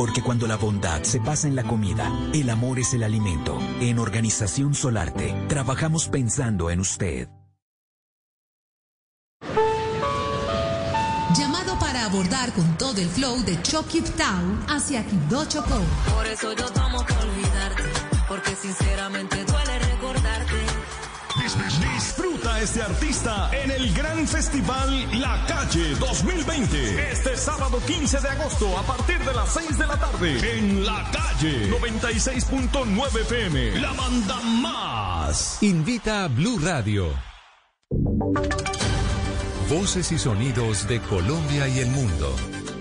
Porque cuando la bondad se pasa en la comida, el amor es el alimento. En Organización Solarte, trabajamos pensando en usted. Llamado para abordar con todo el flow de Chokip Town hacia Quibdó Chocó. Por eso yo tomo que olvidarte, porque sinceramente duele. Disfruta este artista en el gran festival La Calle 2020. Este sábado 15 de agosto a partir de las 6 de la tarde en La Calle 96.9 FM. La banda más. Invita a Blue Radio. Voces y sonidos de Colombia y el mundo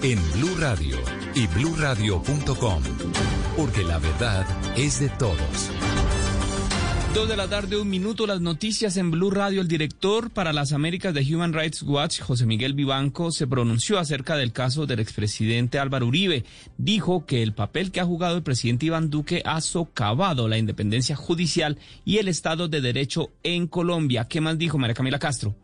en Blue Radio y bluradio.com. Porque la verdad es de todos. Dos de la tarde, un minuto, las noticias en Blue Radio. El director para las Américas de Human Rights Watch, José Miguel Vivanco, se pronunció acerca del caso del expresidente Álvaro Uribe. Dijo que el papel que ha jugado el presidente Iván Duque ha socavado la independencia judicial y el Estado de Derecho en Colombia. ¿Qué más dijo María Camila Castro?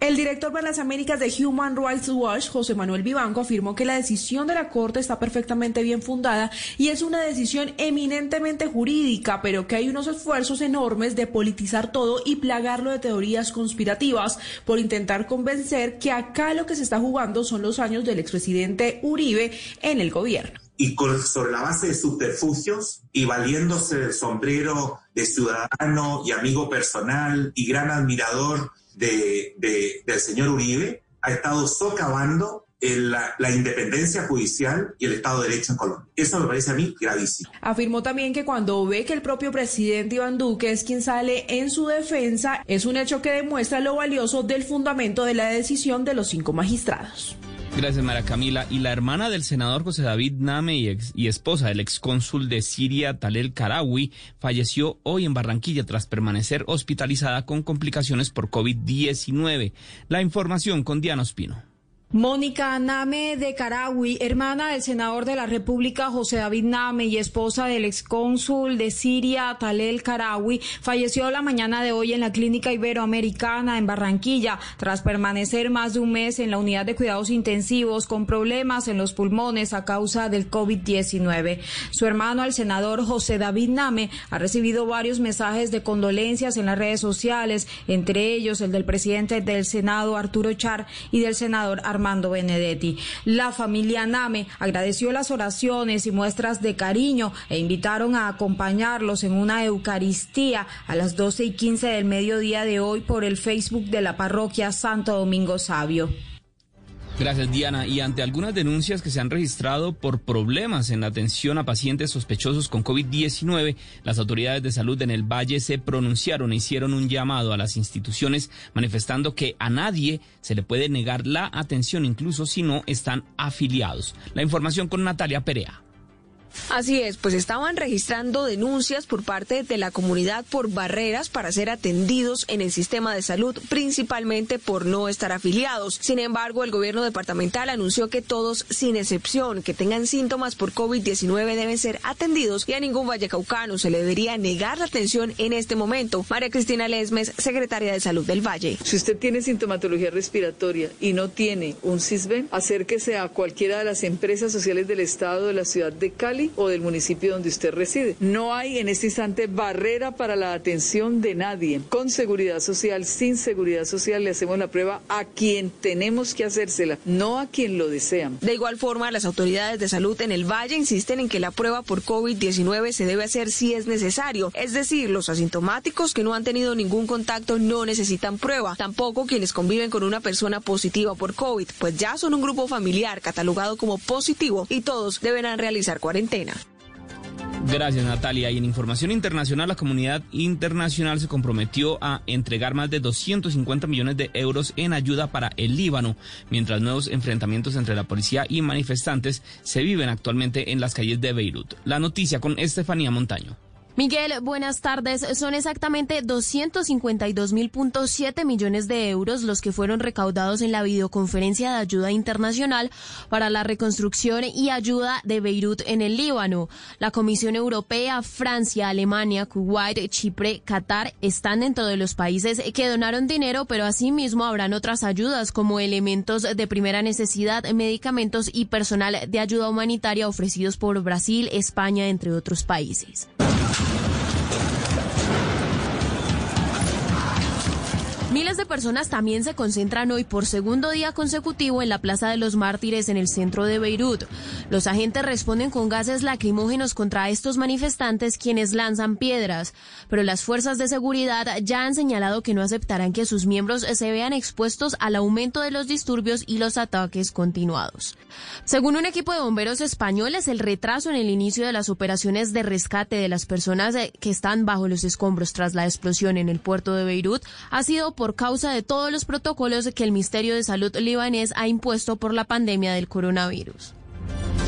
El director para las Américas de Human Rights Watch, José Manuel Vivanco, afirmó que la decisión de la Corte está perfectamente bien fundada y es una decisión eminentemente jurídica, pero que hay unos esfuerzos enormes de politizar todo y plagarlo de teorías conspirativas por intentar convencer que acá lo que se está jugando son los años del expresidente Uribe en el gobierno. Y sobre la base de subterfugios y valiéndose del sombrero de ciudadano y amigo personal y gran admirador de, del señor Uribe ha estado socavando la, la, independencia judicial y el Estado de Derecho en Colombia. Eso me parece a mí gravísimo. Afirmó también que cuando ve que el propio presidente Iván Duque es quien sale en su defensa, es un hecho que demuestra lo valioso del fundamento de la decisión de los cinco magistrados. Gracias, Mara Camila. Y la hermana del senador José David Name y, y esposa del excónsul de Siria, Talel Karawi, falleció hoy en Barranquilla tras permanecer hospitalizada con complicaciones por COVID-19. La información con Diana Ospino. Mónica Name de Carawi, hermana del senador de la República José David Name y esposa del excónsul de Siria Talel Carawi, falleció la mañana de hoy en la Clínica Iberoamericana en Barranquilla tras permanecer más de un mes en la unidad de cuidados intensivos con problemas en los pulmones a causa del COVID-19. Su hermano, el senador José David Name, ha recibido varios mensajes de condolencias en las redes sociales, entre ellos el del presidente del Senado Arturo Char y del senador Armando Armando Benedetti. La familia Name agradeció las oraciones y muestras de cariño e invitaron a acompañarlos en una Eucaristía a las 12 y 15 del mediodía de hoy por el Facebook de la parroquia Santo Domingo Sabio. Gracias, Diana. Y ante algunas denuncias que se han registrado por problemas en la atención a pacientes sospechosos con COVID-19, las autoridades de salud en el Valle se pronunciaron e hicieron un llamado a las instituciones manifestando que a nadie se le puede negar la atención, incluso si no están afiliados. La información con Natalia Perea. Así es, pues estaban registrando denuncias por parte de la comunidad por barreras para ser atendidos en el sistema de salud, principalmente por no estar afiliados. Sin embargo, el gobierno departamental anunció que todos, sin excepción, que tengan síntomas por COVID-19 deben ser atendidos y a ningún vallecaucano se le debería negar la atención en este momento. María Cristina Lesmes, secretaria de Salud del Valle. Si usted tiene sintomatología respiratoria y no tiene un CISBEN, acérquese a cualquiera de las empresas sociales del Estado de la ciudad de Cali o del municipio donde usted reside. No hay en este instante barrera para la atención de nadie. Con seguridad social, sin seguridad social, le hacemos la prueba a quien tenemos que hacérsela, no a quien lo desean. De igual forma, las autoridades de salud en el Valle insisten en que la prueba por COVID-19 se debe hacer si es necesario. Es decir, los asintomáticos que no han tenido ningún contacto no necesitan prueba. Tampoco quienes conviven con una persona positiva por COVID, pues ya son un grupo familiar catalogado como positivo y todos deberán realizar cuarentena. Gracias, Natalia. Y en información internacional, la comunidad internacional se comprometió a entregar más de 250 millones de euros en ayuda para el Líbano, mientras nuevos enfrentamientos entre la policía y manifestantes se viven actualmente en las calles de Beirut. La noticia con Estefanía Montaño. Miguel, buenas tardes. Son exactamente 252.000.7 millones de euros los que fueron recaudados en la videoconferencia de ayuda internacional para la reconstrucción y ayuda de Beirut en el Líbano. La Comisión Europea, Francia, Alemania, Kuwait, Chipre, Qatar están dentro de los países que donaron dinero, pero asimismo habrán otras ayudas como elementos de primera necesidad, medicamentos y personal de ayuda humanitaria ofrecidos por Brasil, España, entre otros países. Miles de personas también se concentran hoy por segundo día consecutivo en la Plaza de los Mártires en el centro de Beirut. Los agentes responden con gases lacrimógenos contra estos manifestantes quienes lanzan piedras, pero las fuerzas de seguridad ya han señalado que no aceptarán que sus miembros se vean expuestos al aumento de los disturbios y los ataques continuados. Según un equipo de bomberos españoles, el retraso en el inicio de las operaciones de rescate de las personas que están bajo los escombros tras la explosión en el puerto de Beirut ha sido por causa de todos los protocolos que el Ministerio de Salud libanés ha impuesto por la pandemia del coronavirus.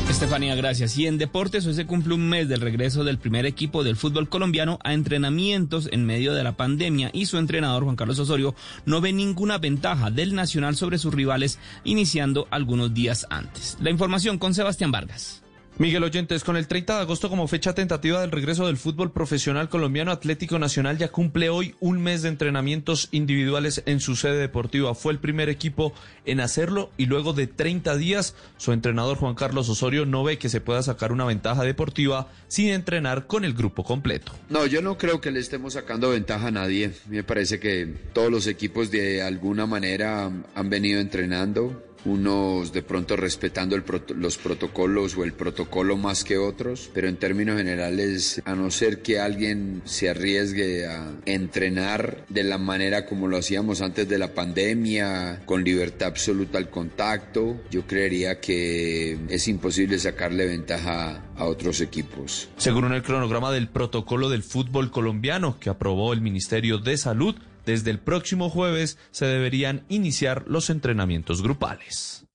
Estefanía, gracias. Y en deportes, hoy se cumple un mes del regreso del primer equipo del fútbol colombiano a entrenamientos en medio de la pandemia y su entrenador, Juan Carlos Osorio, no ve ninguna ventaja del Nacional sobre sus rivales, iniciando algunos días antes. La información con Sebastián Vargas. Miguel Oyentes, con el 30 de agosto como fecha tentativa del regreso del fútbol profesional colombiano, Atlético Nacional ya cumple hoy un mes de entrenamientos individuales en su sede deportiva. Fue el primer equipo en hacerlo y luego de 30 días, su entrenador Juan Carlos Osorio no ve que se pueda sacar una ventaja deportiva sin entrenar con el grupo completo. No, yo no creo que le estemos sacando ventaja a nadie. Me parece que todos los equipos de alguna manera han venido entrenando unos de pronto respetando los protocolos o el protocolo más que otros, pero en términos generales, a no ser que alguien se arriesgue a entrenar de la manera como lo hacíamos antes de la pandemia, con libertad absoluta al contacto, yo creería que es imposible sacarle ventaja a otros equipos. Según el cronograma del protocolo del fútbol colombiano que aprobó el Ministerio de Salud, desde el próximo jueves se deberían iniciar los entrenamientos grupales.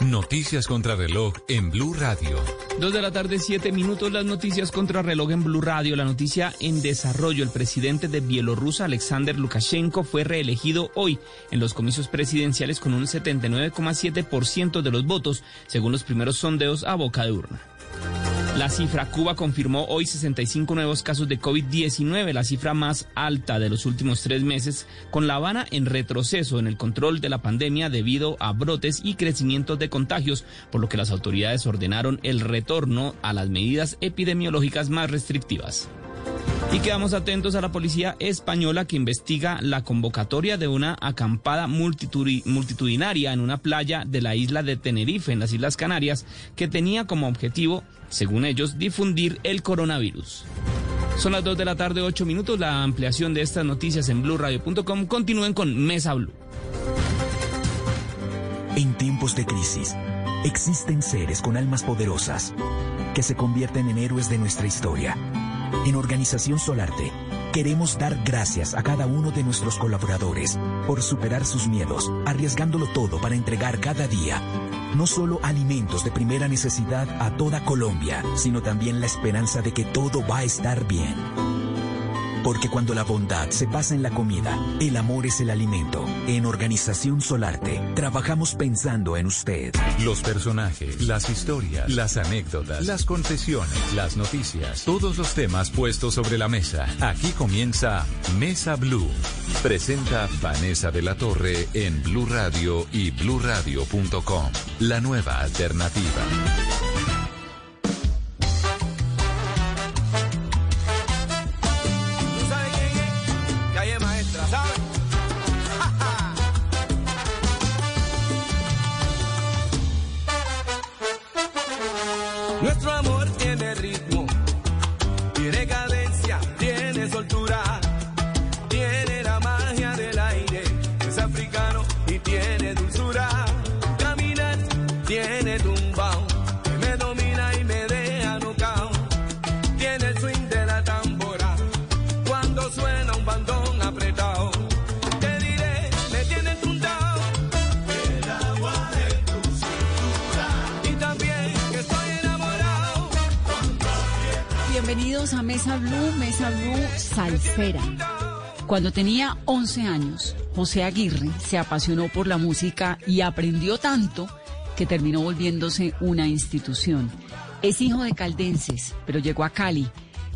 Noticias contra reloj en Blue Radio. Dos de la tarde, siete minutos, las noticias contra reloj en Blue Radio. La noticia en desarrollo. El presidente de Bielorrusia, Alexander Lukashenko, fue reelegido hoy en los comicios presidenciales con un 79,7% de los votos, según los primeros sondeos a boca de urna. La cifra, Cuba confirmó hoy 65 nuevos casos de COVID-19, la cifra más alta de los últimos tres meses, con La Habana en retroceso en el control de la pandemia debido a brotes y crecimientos de contagios, por lo que las autoridades ordenaron el retorno a las medidas epidemiológicas más restrictivas. Y quedamos atentos a la policía española que investiga la convocatoria de una acampada multitudinaria en una playa de la isla de Tenerife, en las Islas Canarias, que tenía como objetivo, según ellos, difundir el coronavirus. Son las 2 de la tarde, 8 minutos. La ampliación de estas noticias en blurradio.com. Continúen con Mesa Blue. En tiempos de crisis, existen seres con almas poderosas que se convierten en héroes de nuestra historia en Organización Solarte, queremos dar gracias a cada uno de nuestros colaboradores por superar sus miedos, arriesgándolo todo para entregar cada día no solo alimentos de primera necesidad a toda Colombia, sino también la esperanza de que todo va a estar bien. Porque cuando la bondad se pasa en la comida, el amor es el alimento. En Organización Solarte, trabajamos pensando en usted. Los personajes, las historias, las anécdotas, las confesiones, las noticias, todos los temas puestos sobre la mesa. Aquí comienza Mesa Blue. Presenta Vanessa de la Torre en Blue Radio y bluradio.com. La nueva alternativa. Cuando tenía 11 años, José Aguirre se apasionó por la música y aprendió tanto que terminó volviéndose una institución. Es hijo de caldenses, pero llegó a Cali,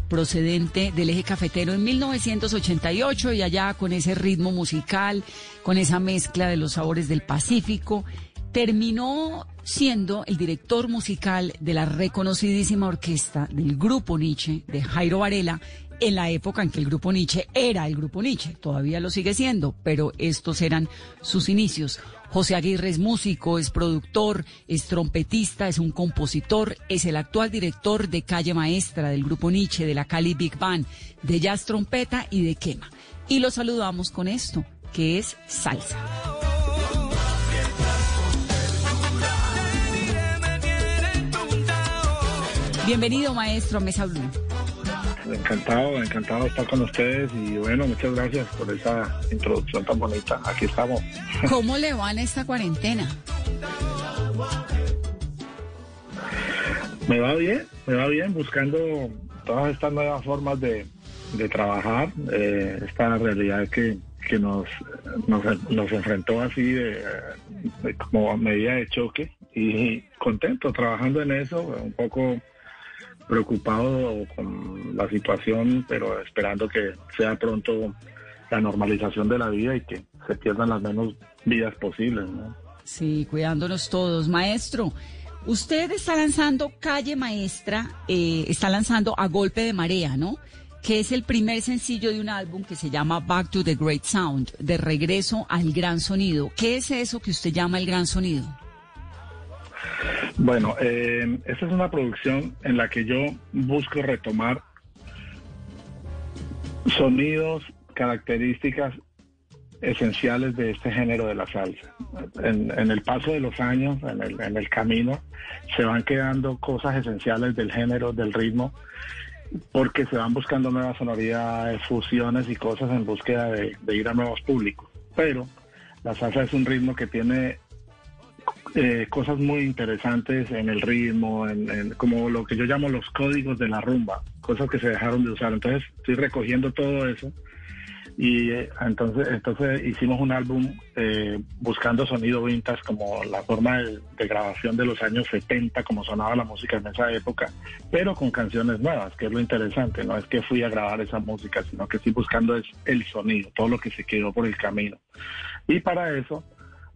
procedente del eje cafetero en 1988 y allá con ese ritmo musical, con esa mezcla de los sabores del Pacífico, terminó siendo el director musical de la reconocidísima orquesta del Grupo Nietzsche de Jairo Varela en la época en que el Grupo Nietzsche era el Grupo Nietzsche. Todavía lo sigue siendo, pero estos eran sus inicios. José Aguirre es músico, es productor, es trompetista, es un compositor, es el actual director de Calle Maestra del Grupo Nietzsche, de la Cali Big Band, de Jazz Trompeta y de Quema. Y lo saludamos con esto, que es salsa. Bienvenido, maestro, a Mesa Blue. Encantado, encantado de estar con ustedes y bueno, muchas gracias por esa introducción tan bonita. Aquí estamos. ¿Cómo le va en esta cuarentena? Me va bien, me va bien, buscando todas estas nuevas formas de, trabajar, eh, esta realidad que, que nos, nos, enfrentó así de, como medida de choque y contento trabajando en eso, un poco preocupado con la situación, pero esperando que sea pronto la normalización de la vida y que se pierdan las menos vidas posibles. Sí, cuidándonos todos. Maestro, usted está lanzando Calle Maestra, eh, está lanzando A Golpe de Marea, ¿no? Que es el primer sencillo de un álbum que se llama Back to the Great Sound, de regreso al gran sonido. ¿Qué es eso que usted llama el gran sonido? Bueno, eh, esta es una producción en la que yo busco retomar sonidos, características esenciales de este género de la salsa. En, el paso de los años, en el, camino, se van quedando cosas esenciales del género, del ritmo, porque se van buscando nuevas sonoridades, fusiones y cosas en búsqueda de ir a nuevos públicos. Pero la salsa es un ritmo que tiene eh, cosas muy interesantes en el ritmo, en, como lo que yo llamo los códigos de la rumba, cosas que se dejaron de usar. Entonces estoy recogiendo todo eso y eh, entonces entonces hicimos un álbum eh, buscando sonido vintage como la forma de, grabación de los años 70 como sonaba la música en esa época pero con canciones nuevas que es lo interesante no es que fui a grabar esa música sino que estoy buscando es el sonido todo lo que se quedó por el camino y para eso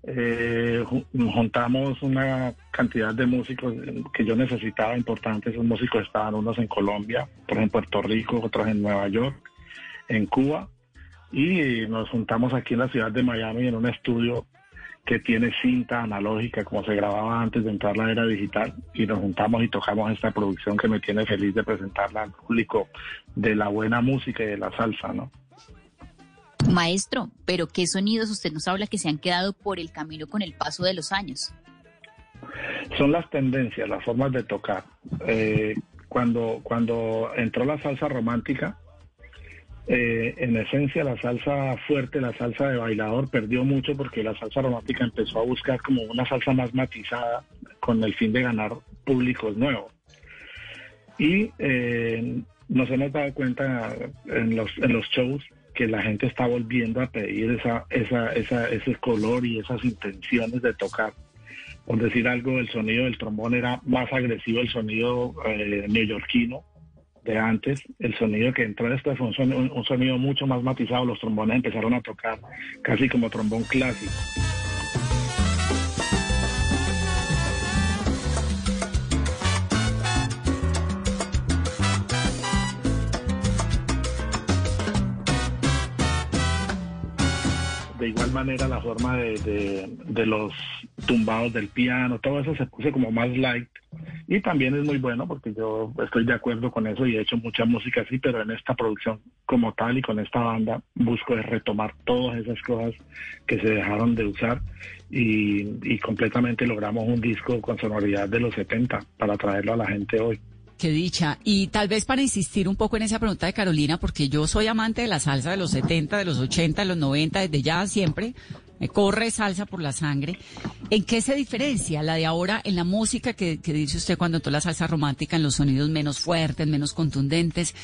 eh, juntamos una cantidad de músicos que yo necesitaba importantes. Esos músicos estaban unos en Colombia, otros en Puerto Rico, otros en Nueva York, en Cuba. Y nos juntamos aquí en la ciudad de Miami en un estudio que tiene cinta analógica como se grababa antes de entrar la era digital y nos juntamos y tocamos esta producción que me tiene feliz de presentarla al público de la buena música y de la salsa, ¿no? Maestro, pero ¿qué sonidos usted nos habla que se han quedado por el camino con el paso de los años? Son las tendencias, las formas de tocar. Eh, cuando, cuando entró la salsa romántica, eh, en esencia la salsa fuerte, la salsa de bailador perdió mucho porque la salsa romántica empezó a buscar como una salsa más matizada con el fin de ganar públicos nuevos. Y eh, nos hemos dado cuenta en los, en los shows que la gente está volviendo a pedir esa, esa, esa, ese color y esas intenciones de tocar. Por decir algo, el sonido del trombón era más agresivo, el sonido eh, neoyorquino de antes, el sonido que entró después fue un un sonido mucho más matizado, los trombones empezaron a tocar casi como trombón clásico. De igual manera la forma de, de, los tumbados del piano, todo eso se puso como más light. Y también es muy bueno porque yo estoy de acuerdo con eso y he hecho mucha música así, pero en esta producción como tal y con esta banda busco retomar todas esas cosas que se dejaron de usar y completamente logramos un disco con sonoridad de los 70 para traerlo a la gente hoy. Qué dicha. Y tal vez para insistir un poco en esa pregunta de Carolina, porque yo soy amante de la salsa de los 70, de los 80, de los 90, desde ya siempre, me corre salsa por la sangre. ¿En qué se diferencia la de ahora en la música que, que dice usted cuando toda la salsa romántica, en los sonidos menos fuertes, menos contundentes,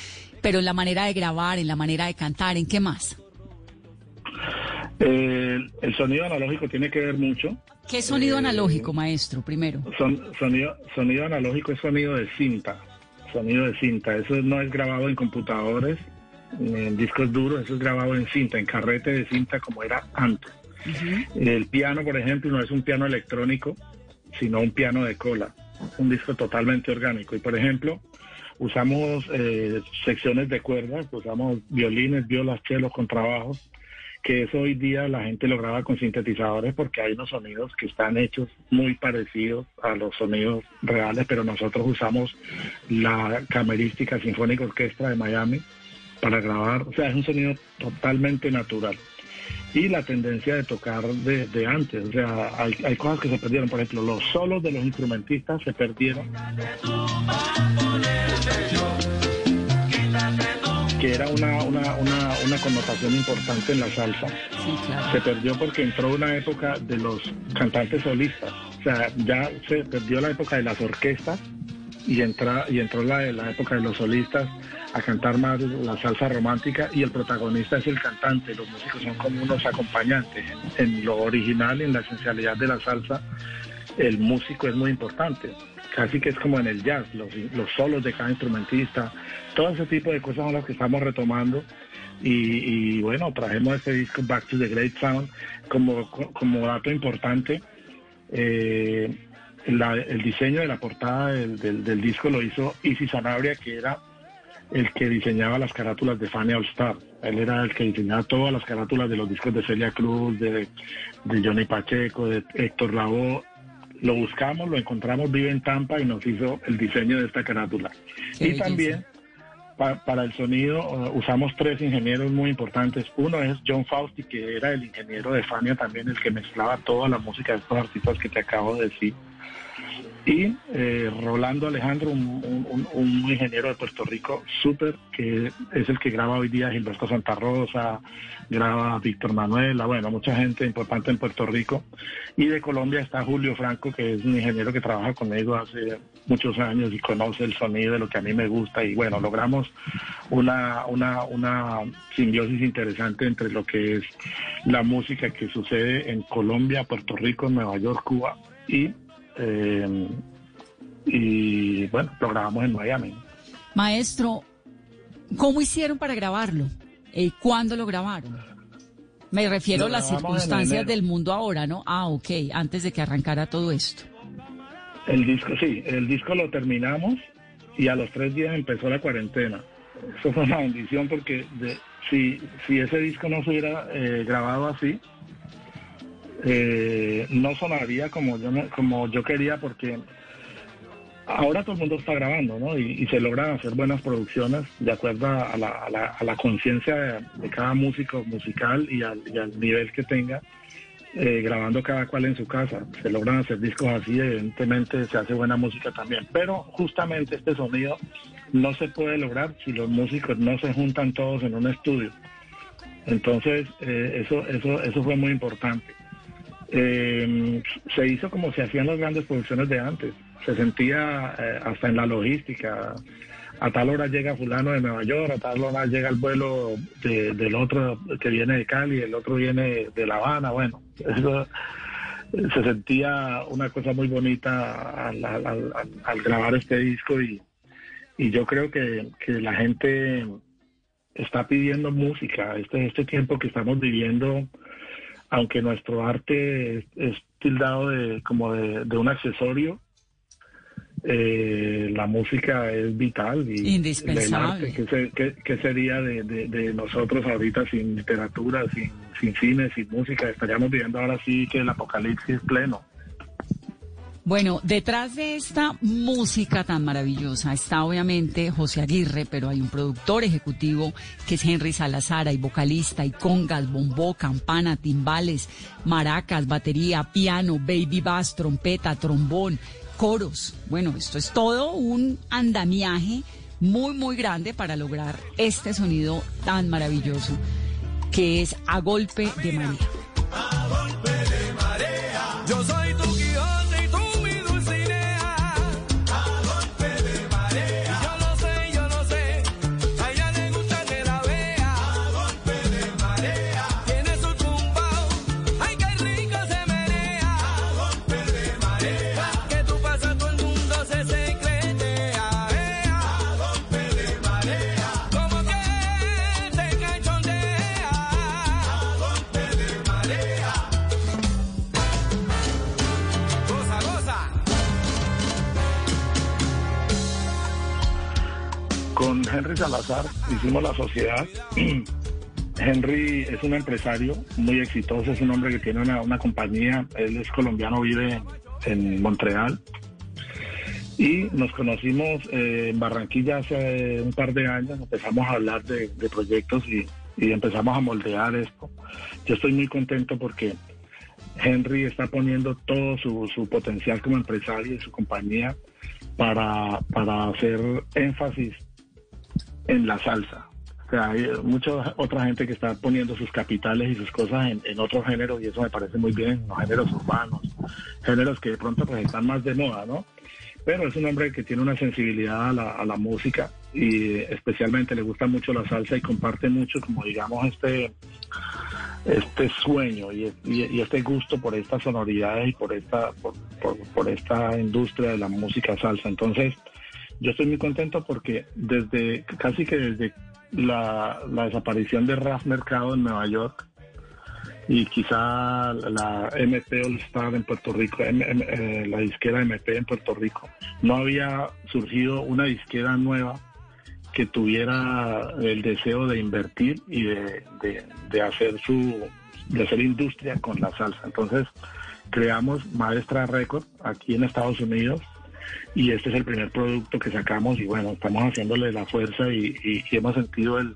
pero en la manera de grabar, en la manera de cantar, ¿en qué más? Eh, el sonido analógico tiene que ver mucho. ¿Qué sonido Eh, analógico, maestro, primero? Son, sonido, sonido analógico es sonido de cinta, sonido de cinta. Eso no es grabado en computadores, en discos duros, eso es grabado en cinta, en carrete de cinta como era antes. El piano, por ejemplo, no es un piano electrónico, sino un piano de cola, un disco totalmente orgánico. Y, por ejemplo, usamos eh, secciones de cuerdas, usamos violines, violas, chelos, contrabajos, que eso hoy día la gente lo graba con sintetizadores porque hay unos sonidos que están hechos muy parecidos a los sonidos reales, pero nosotros usamos la Camerística Sinfónica Orquestra de Miami para grabar, o sea, es un sonido totalmente natural. Y la tendencia de tocar de, de antes, o sea, hay, hay cosas que se perdieron, por ejemplo, los solos de los instrumentistas se perdieron que era una, una, una, una connotación importante en la salsa, se perdió porque entró una época de los cantantes solistas. O sea, ya se perdió la época de las orquestas y, entra, y entró la, la época de los solistas a cantar más la salsa romántica y el protagonista es el cantante, los músicos son como unos acompañantes. En lo original, en la esencialidad de la salsa, el músico es muy importante. Casi que es como en el jazz, los, los solos de cada instrumentista, todo ese tipo de cosas son las que estamos retomando. Y, bueno, trajimos este disco Back to the Great Sound como, como dato importante. eh, el diseño de la portada del, del- del disco lo hizo Easy Sanabria, que era el que diseñaba las carátulas de Fanny All Star. Él era el que diseñaba todas las carátulas de los discos de Celia Cruz, de, de Johnny Pacheco, de Héctor Lavoe. Lo buscamos, lo encontramos, vive en Tampa y nos hizo el diseño de esta carátula. Qué y belleza. también pa- para el sonido eh, usamos tres ingenieros muy importantes. Uno es John Fausti, que era el ingeniero de Fania también, el que mezclaba toda la música de estos artistas que te acabo de decir. Y eh, Rolando Alejandro, un, un- un- ingeniero de Puerto Rico súper, que es el que graba hoy día Gilberto Santa Rosa, graba Víctor Manuel, bueno, mucha gente importante en Puerto Rico. Y de Colombia está Julio Franco, que es un ingeniero que trabaja conmigo hace muchos años y conoce el sonido de lo que a mí me gusta. Y bueno, logramos una, una, una simbiosis interesante entre lo que es la música que sucede en Colombia, Puerto Rico, Nueva York, Cuba y eh, y bueno, lo grabamos en Miami. Maestro, ¿cómo hicieron para grabarlo? Eh, ¿Cuándo lo grabaron? Me refiero a las circunstancias del mundo ahora, ¿no? Ah, ok, antes de que arrancara todo esto. El disco, sí, el disco lo terminamos y a los tres días empezó la cuarentena. Eso fue una bendición porque de- si, si ese disco no se hubiera eh, grabado así, eh, no sonaría como yo, como yo quería porque ahora todo el mundo está grabando, ¿no? Y, se logran hacer buenas producciones de acuerdo a la, a la- a la conciencia de, de cada músico musical y al, y al nivel que tenga, eh, grabando cada cual en su casa. Se logran hacer discos así, evidentemente se hace buena música también. Pero justamente este sonido no se puede lograr si los músicos no se juntan todos en un estudio. Entonces, eh, eso, eso, eso fue muy importante. Eh, se hizo como se hacían las grandes producciones de antes. Se sentía eh, hasta en la logística. A tal hora llega fulano de Nueva York, a tal hora llega el vuelo de- del otro que viene de Cali, el otro viene de La Habana. Bueno, eso se sentía una cosa muy bonita al- al grabar este disco y, y yo creo que, que la gente está pidiendo música. Este, este tiempo que estamos viviendo, aunque nuestro arte es, es tildado de, como de, de un accesorio, eh, la música es vital. Y Indispensable. ¿qué, qué sería de, de- de nosotros ahorita sin literatura, sin, sin cine, sin música? Estaríamos viviendo ahora sí que el apocalipsis pleno. Bueno, detrás de esta música tan maravillosa está obviamente José Aguirre, pero hay un productor ejecutivo que es Henry Salazar, hay vocalista, hay congas, bombó, campana, timbales, maracas, batería, piano, baby bass, trompeta, trombón, coros. Bueno, esto es todo un andamiaje muy, muy grande para lograr este sonido tan maravilloso que es a golpe de María. Salazar, hicimos la sociedad. Henry es un empresario muy exitoso, es un hombre que tiene una, compañía, él es colombiano, vive en Montreal. Y nos conocimos eh, en Barranquilla hace un par de años, empezamos a hablar de, proyectos y, y, empezamos a moldear esto. Yo estoy muy contento porque Henry está poniendo todo su, su potencial como empresario y su compañía para, para hacer énfasis en la salsa. O sea, hay mucha otra gente que está poniendo sus capitales y sus cosas en, otros géneros y eso me parece muy bien, los géneros urbanos, géneros que de pronto pues están más de moda, ¿no? Pero es un hombre que tiene una sensibilidad a la, a la música y especialmente le gusta mucho la salsa y comparte mucho, como digamos, este este sueño y, este gusto por estas sonoridades y por esta por, esta industria de la música salsa. Entonces, yo estoy muy contento porque desde casi que desde la, desaparición de Raf Mercado en Nueva York y quizá la MP All Star en Puerto Rico, eh, la disquera MP en Puerto Rico, no había surgido una disquera nueva que tuviera el deseo de invertir y de, hacer su de hacer industria con la salsa. Entonces creamos Maestra Record aquí en Estados Unidos y este es el primer producto que sacamos y bueno, estamos haciéndole la fuerza y, hemos sentido el,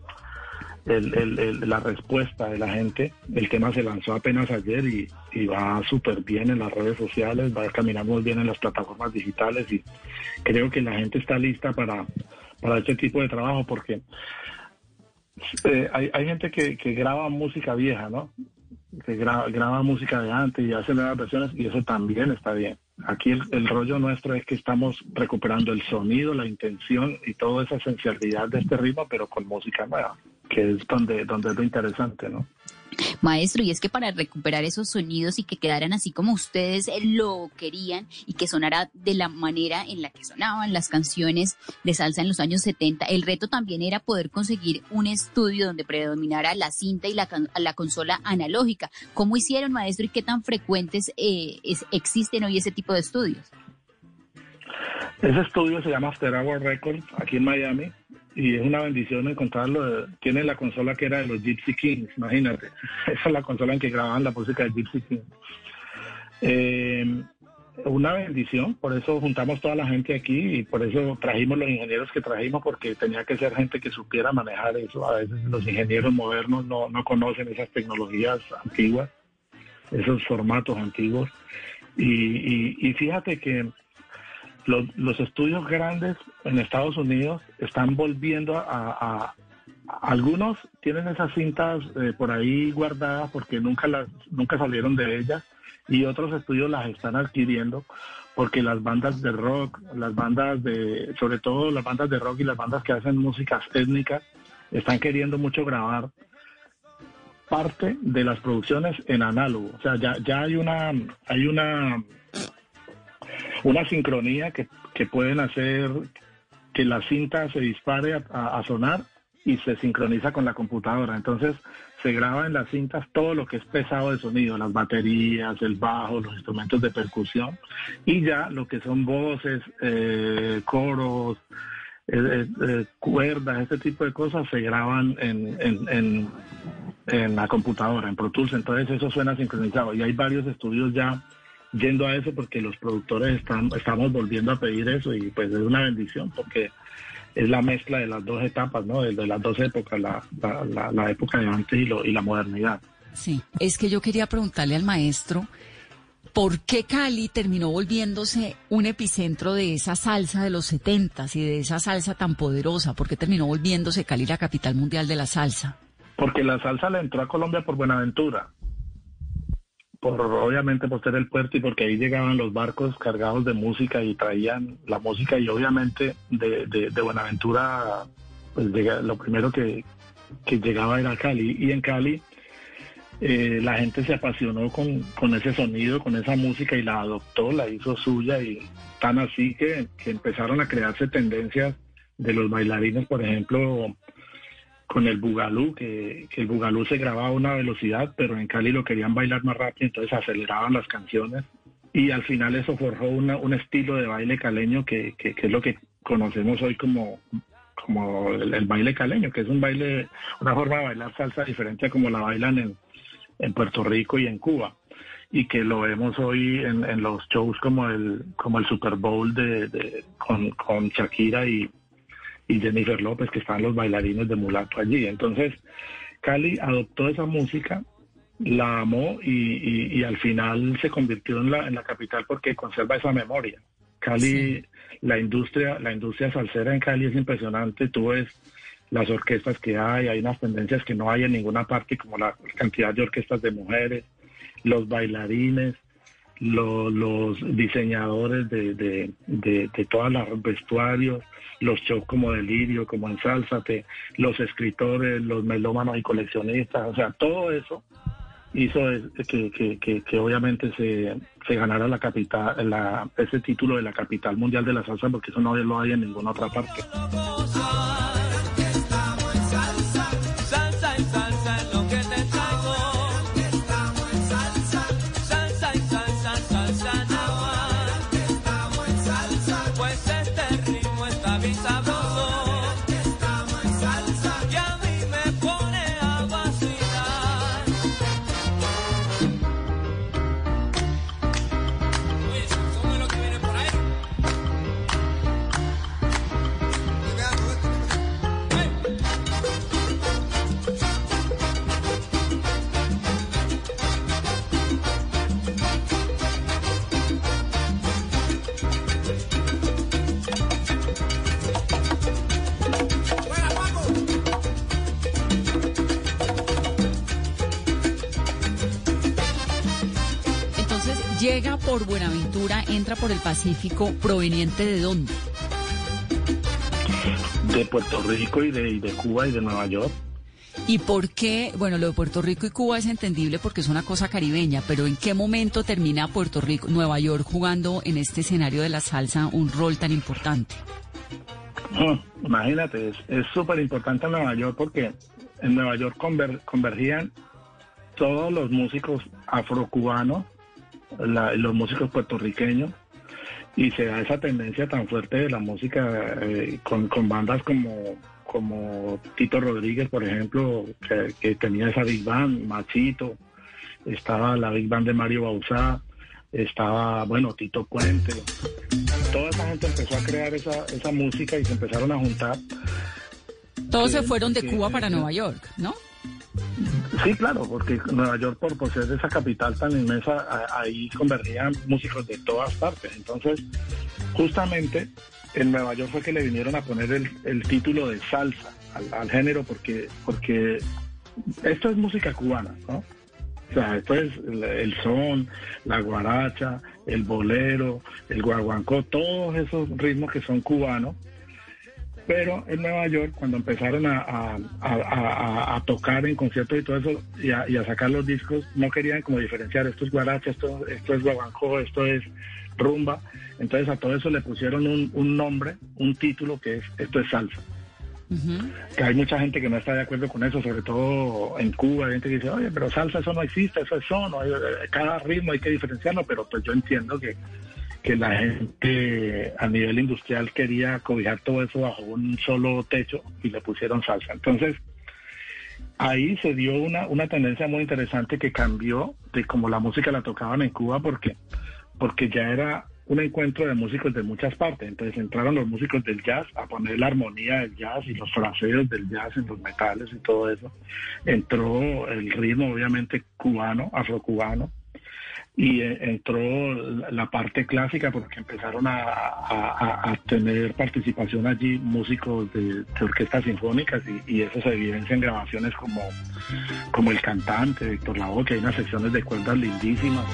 la respuesta de la gente. El tema se lanzó apenas ayer y, va súper bien en las redes sociales, va caminando muy bien en las plataformas digitales y creo que la gente está lista para para este tipo de trabajo porque eh, hay, hay, gente que, que, graba música vieja, ¿no? Que graba, música de antes y hace nuevas versiones y eso también está bien. Aquí el, rollo nuestro es que estamos recuperando el sonido, la intención y toda esa esencialidad de este ritmo, pero con música nueva, que es donde, donde es lo interesante, ¿no? Maestro, y es que para recuperar esos sonidos y que quedaran así como ustedes lo querían y que sonara de la manera en la que sonaban las canciones de salsa en los años 70, el reto también era poder conseguir un estudio donde predominara la cinta y la, la consola analógica. ¿Cómo hicieron, maestro, y qué tan frecuentes eh, existen hoy ese tipo de estudios? Ese estudio se llama After Records, aquí en Miami y es una bendición encontrarlo. Tiene la consola que era de los Gypsy Kings, imagínate. Esa es la consola en que grababan la música de Gypsy Kings. Eh, una bendición, por eso juntamos toda la gente aquí y por eso trajimos los ingenieros que trajimos, porque tenía que ser gente que supiera manejar eso. A veces los ingenieros modernos no, no conocen esas tecnologías antiguas, esos formatos antiguos. Y, y fíjate que los, estudios grandes en Estados Unidos están volviendo a, algunos tienen esas cintas eh, por ahí guardadas porque nunca las nunca salieron de ellas y otros estudios las están adquiriendo porque las bandas de rock, las bandas de sobre todo las bandas de rock y las bandas que hacen músicas étnicas están queriendo mucho grabar parte de las producciones en análogo, o sea, ya, ya hay una hay una una sincronía que, pueden hacer que la cinta se dispare a, sonar y se sincroniza con la computadora. Entonces se graba en las cintas todo lo que es pesado de sonido, las baterías, el bajo, los instrumentos de percusión y ya lo que son voces, eh, coros, eh, eh, cuerdas, este tipo de cosas se graban en, en, en la computadora, en Pro Tools. Entonces eso suena sincronizado y hay varios estudios ya yendo a eso porque los productores están, estamos volviendo a pedir eso y pues es una bendición porque es la mezcla de las dos etapas, ¿no? De, las dos épocas, la, la, época de antes y, lo, y la modernidad. Sí, es que yo quería preguntarle al maestro, ¿por qué Cali terminó volviéndose un epicentro de esa salsa de los setentas y de esa salsa tan poderosa? ¿Por qué terminó volviéndose Cali la capital mundial de la salsa? Porque la salsa le entró a Colombia por Buenaventura por obviamente por ser el puerto y porque ahí llegaban los barcos cargados de música y traían la música y obviamente de, de, Buenaventura pues lo primero que, llegaba era Cali. Y en Cali eh, la gente se apasionó con, con, ese sonido, con esa música y la adoptó, la hizo suya y tan así que, que empezaron a crearse tendencias de los bailarines, por ejemplo, con el bugalú, que, el bugalú se grababa a una velocidad, pero en Cali lo querían bailar más rápido, entonces aceleraban las canciones. Y al final eso forjó un estilo de baile caleño que, es lo que conocemos hoy como, como el, baile caleño, que es un baile, una forma de bailar salsa diferente a como la bailan en, en Puerto Rico y en Cuba. Y que lo vemos hoy en, en los shows como el como el Super Bowl de, con, con, Shakira y, y, Jennifer López que están los bailarines de mulato allí. Entonces Cali adoptó esa música la amó y, y, al final se convirtió en la, en la capital porque conserva esa memoria. Cali la industria la industria salsera en Cali es impresionante. Tú ves las orquestas que hay, hay unas tendencias que no hay en ninguna parte, como la cantidad de orquestas de mujeres, los bailarines, los diseñadores de, de, de, todos los vestuarios, los shows como Delirio, como Ensálzate, los escritores, los melómanos y coleccionistas, o sea, todo eso hizo que, que, que, obviamente se, se, ganara la capital, la, ese título de la capital mundial de la salsa, porque eso no lo hay en ninguna otra parte. Por Buenaventura, entra por el Pacífico, proveniente de dónde? De Puerto Rico y de, de Cuba y de Nueva York. ¿Y por qué? Bueno, lo de Puerto Rico y Cuba es entendible porque es una cosa caribeña, pero ¿en qué momento termina Puerto Rico, Nueva York jugando en este escenario de la salsa un rol tan importante? imagínate, es súper importante Nueva York porque en Nueva York convergían todos los músicos afrocubanos los músicos puertorriqueños y se da esa tendencia tan fuerte de la música eh, con, bandas como, como Tito Rodríguez, por ejemplo, que, tenía esa big band, Machito, estaba la big band de Mario Bauzá, estaba, bueno, Tito Puente. Toda esa gente empezó a crear esa, esa música y se empezaron a juntar. Todos se fueron de Cuba para Nueva York, ¿no? Sí, claro, porque Nueva York, por, ser esa capital tan inmensa, ahí convergían músicos de todas partes. Entonces, justamente en Nueva York fue que le vinieron a poner el, título de salsa al, género, porque, porque esto es música cubana, ¿no? O sea, esto es el, son, la guaracha, el bolero, el guaguancó, todos esos ritmos que son cubanos pero en Nueva York, cuando empezaron a, tocar en conciertos y todo eso, y a, sacar los discos, no querían como diferenciar, esto es guaracha, esto, esto es guaguancó, esto es rumba. Entonces a todo eso le pusieron un, nombre, un título que es, esto es salsa. Que hay mucha gente que no está de acuerdo con eso, sobre todo en Cuba, hay gente que dice, oye, pero salsa eso no existe, eso es son, cada ritmo hay que diferenciarlo, pero pues yo entiendo que que la gente a nivel industrial quería cobijar todo eso bajo un solo techo y le pusieron salsa. Entonces, ahí se dio una, una tendencia muy interesante que cambió de cómo la música la tocaban en Cuba porque, porque ya era un encuentro de músicos de muchas partes. Entonces entraron los músicos del jazz a poner la armonía del jazz y los fraseos del jazz en los metales y todo eso. Entró el ritmo obviamente cubano, afrocubano, y eh, entró la parte clásica porque empezaron a, tener participación allí músicos de, orquestas sinfónicas y, eso se evidencia en grabaciones como, como El Cantante, Víctor Lavoe, que hay unas secciones de cuerdas lindísimas.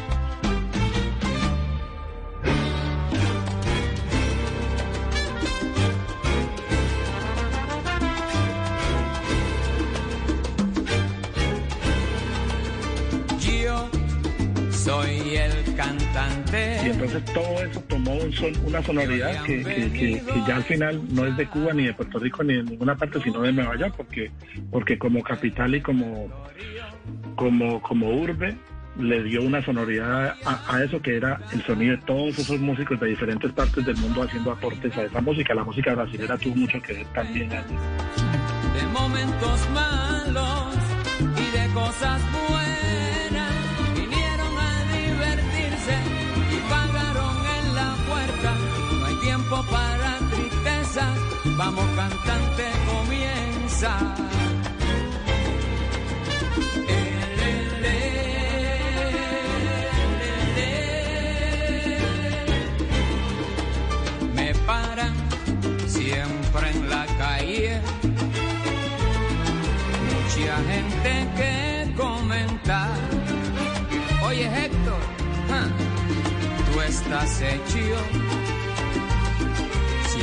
Y entonces todo eso tomó un son, una sonoridad que, ya al final no es de Cuba ni de Puerto Rico ni de ninguna parte, sino de Nueva York, porque, porque como capital y como, como, como urbe le dio una sonoridad a, eso que era el sonido de todos esos músicos de diferentes partes del mundo haciendo aportes a esa música. La música brasileña tuvo mucho que ver también De momentos malos y de cosas buenas para tristezas, vamos cantante comienza. en la calle. Mucha gente que comenta. Oye Héctor, tú estás hecho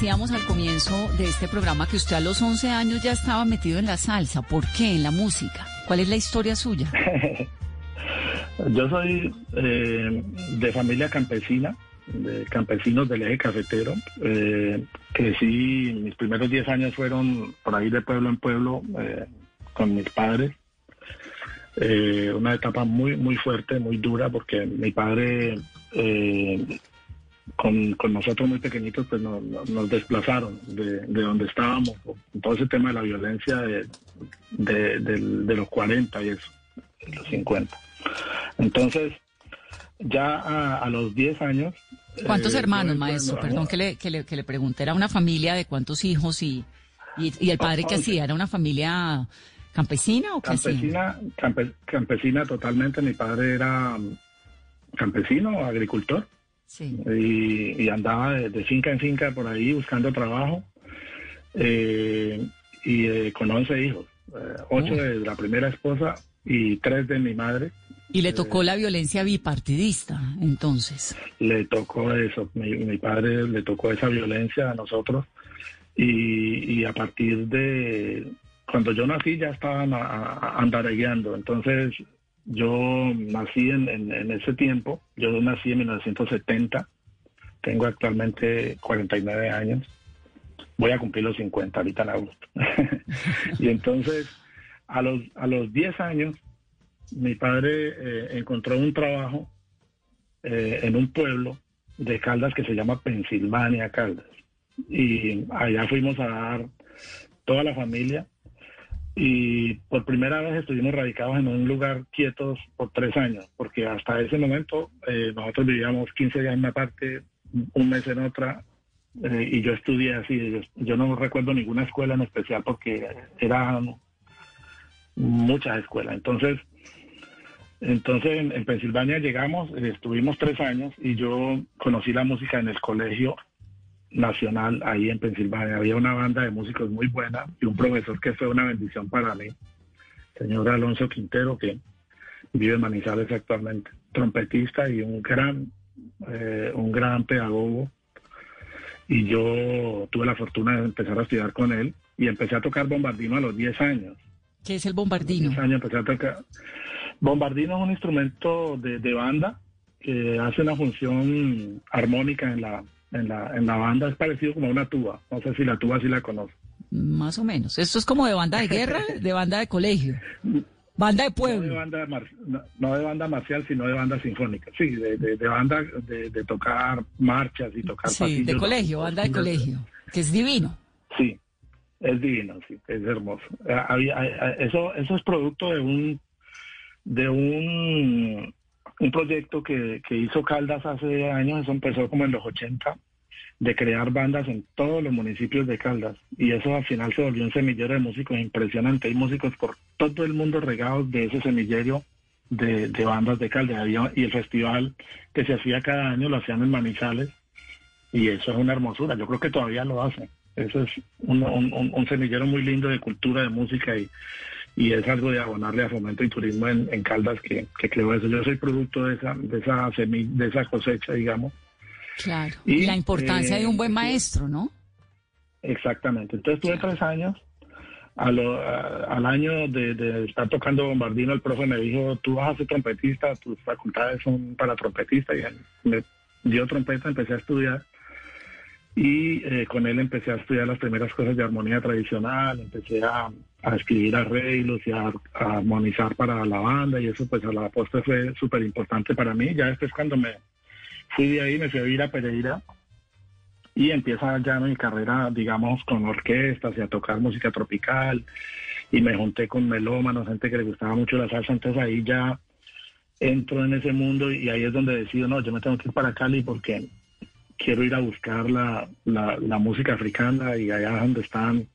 Decíamos al comienzo de este programa que usted a los 11 años ya estaba metido en la salsa. ¿Por qué? En la música. ¿Cuál es la historia suya? Yo soy eh, de familia campesina, de campesinos del eje cafetero. Eh, crecí, mis primeros 10 años fueron por ahí de pueblo en pueblo eh, con mis padres. Eh, una etapa muy, muy fuerte, muy dura, porque mi padre con, con, nosotros muy pequeñitos, pues nos, nos desplazaron de, de, donde estábamos, todo ese tema de la violencia de, de, los 40 y eso, de los 50. Entonces, ya a, los 10 años... ¿Cuántos eh, hermanos, maestro? Perdón que le, que, le, que le pregunte, ¿era una familia de cuántos hijos y, y, el padre que hacía? ¿Era una familia campesina o qué campesina, campesina totalmente, mi padre era campesino, agricultor. Y, andaba de, finca en finca por ahí buscando trabajo. Eh, y eh, con 11 hijos, eh, ocho de la primera esposa y tres de mi madre. Y le tocó la violencia bipartidista, entonces. Le tocó eso, mi, padre le tocó esa violencia a nosotros y, a partir de cuando yo nací ya estaban andaregueando, entonces yo nací en, ese tiempo, yo nací en 1970, tengo actualmente 49 años, voy a cumplir los 50 ahorita en agosto. y entonces, a los, a los 10 años, mi padre eh, encontró un trabajo eh, en un pueblo de Caldas que se llama Pensilvania, Caldas. Y allá fuimos a dar toda la familia y por primera vez estuvimos radicados en un lugar quietos por tres años, porque hasta ese momento eh, nosotros vivíamos 15 días en una parte, un mes en otra, eh, y yo estudié así. Yo, yo no recuerdo ninguna escuela en especial porque eran muchas escuelas. Entonces, entonces en, en Pensilvania llegamos, eh, estuvimos tres años y yo conocí la música en el colegio nacional ahí en Pensilvania. Había una banda de músicos muy buena y un profesor que fue una bendición para mí, señor Alonso Quintero, que vive en Manizales actualmente, trompetista y un gran, eh, un gran pedagogo. Y yo tuve la fortuna de empezar a estudiar con él y empecé a tocar bombardino a los 10 años. ¿Qué es el bombardino? 10 años empecé a tocar. Bombardino es un instrumento de, de banda que hace una función armónica en la, en la, en la banda. Es parecido como a una tuba. No sé si la tuba sí la conoce. Más o menos. Esto es como de banda de guerra, de banda de colegio. Banda de No de pueblo. banda, mar- no, no de banda marcial, sino de banda sinfónica. Sí, de, de, de banda de, de tocar marchas y tocar Sí, de colegio, banda de colegio. Que es divino. Sí, es divino, sí, es hermoso. Eh, eso, eso es producto de un de un, un proyecto que, que hizo Caldas hace años, eso empezó como en los 80, de crear bandas en todos los municipios de Caldas. Y eso al final se volvió un semillero de músicos impresionante. Hay músicos por todo el mundo regados de ese semillero de, de bandas de Caldas. Había- y el festival que se hacía cada año lo hacían en Manizales. Y eso es una hermosura. Yo creo que todavía lo hacen. Eso es un, un- semillero muy lindo de cultura, de música y, y es algo de abonarle a fomento y turismo en, en Caldas que, que creo eso. Yo soy producto de esa, de esa semi- de esa cosecha, digamos. Claro. Y, la importancia eh, de un buen maestro, ¿no? Exactamente. Entonces tuve tres años. A lo- a- al año de, de estar tocando bombardino, el profe me dijo, tú vas a ser trompetista, tus facultades son para trompetista. Y me dio trompeta, empecé a estudiar. Y eh, con él empecé a estudiar las primeras cosas de armonía tradicional, empecé a, a escribir arreglos y a, armonizar para la banda y eso pues a la postre fue súper importante para mí. Ya después cuando me fui de ahí, me fui a vivir a Pereira y empieza ya mi carrera, digamos, con orquestas y a tocar música tropical y me junté con melómanos, gente que le gustaba mucho la salsa, entonces ahí ya entro en ese mundo y ahí es donde decido, no, yo me tengo que ir para Cali porque quiero ir a buscar la, la, la música africana y allá es donde están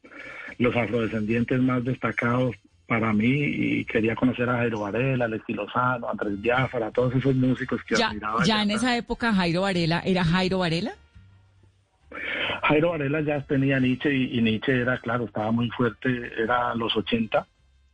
los afrodescendientes más destacados para mí y quería conocer a Jairo Varela, Alexi Lozano, Andrés Diáfara, todos esos músicos que Ya, admiraba. ya en esa época Jairo Varela, ¿era Jairo Varela? Jairo Varela ya tenía Nietzsche y, y Nietzsche era, claro, estaba muy fuerte, era los 80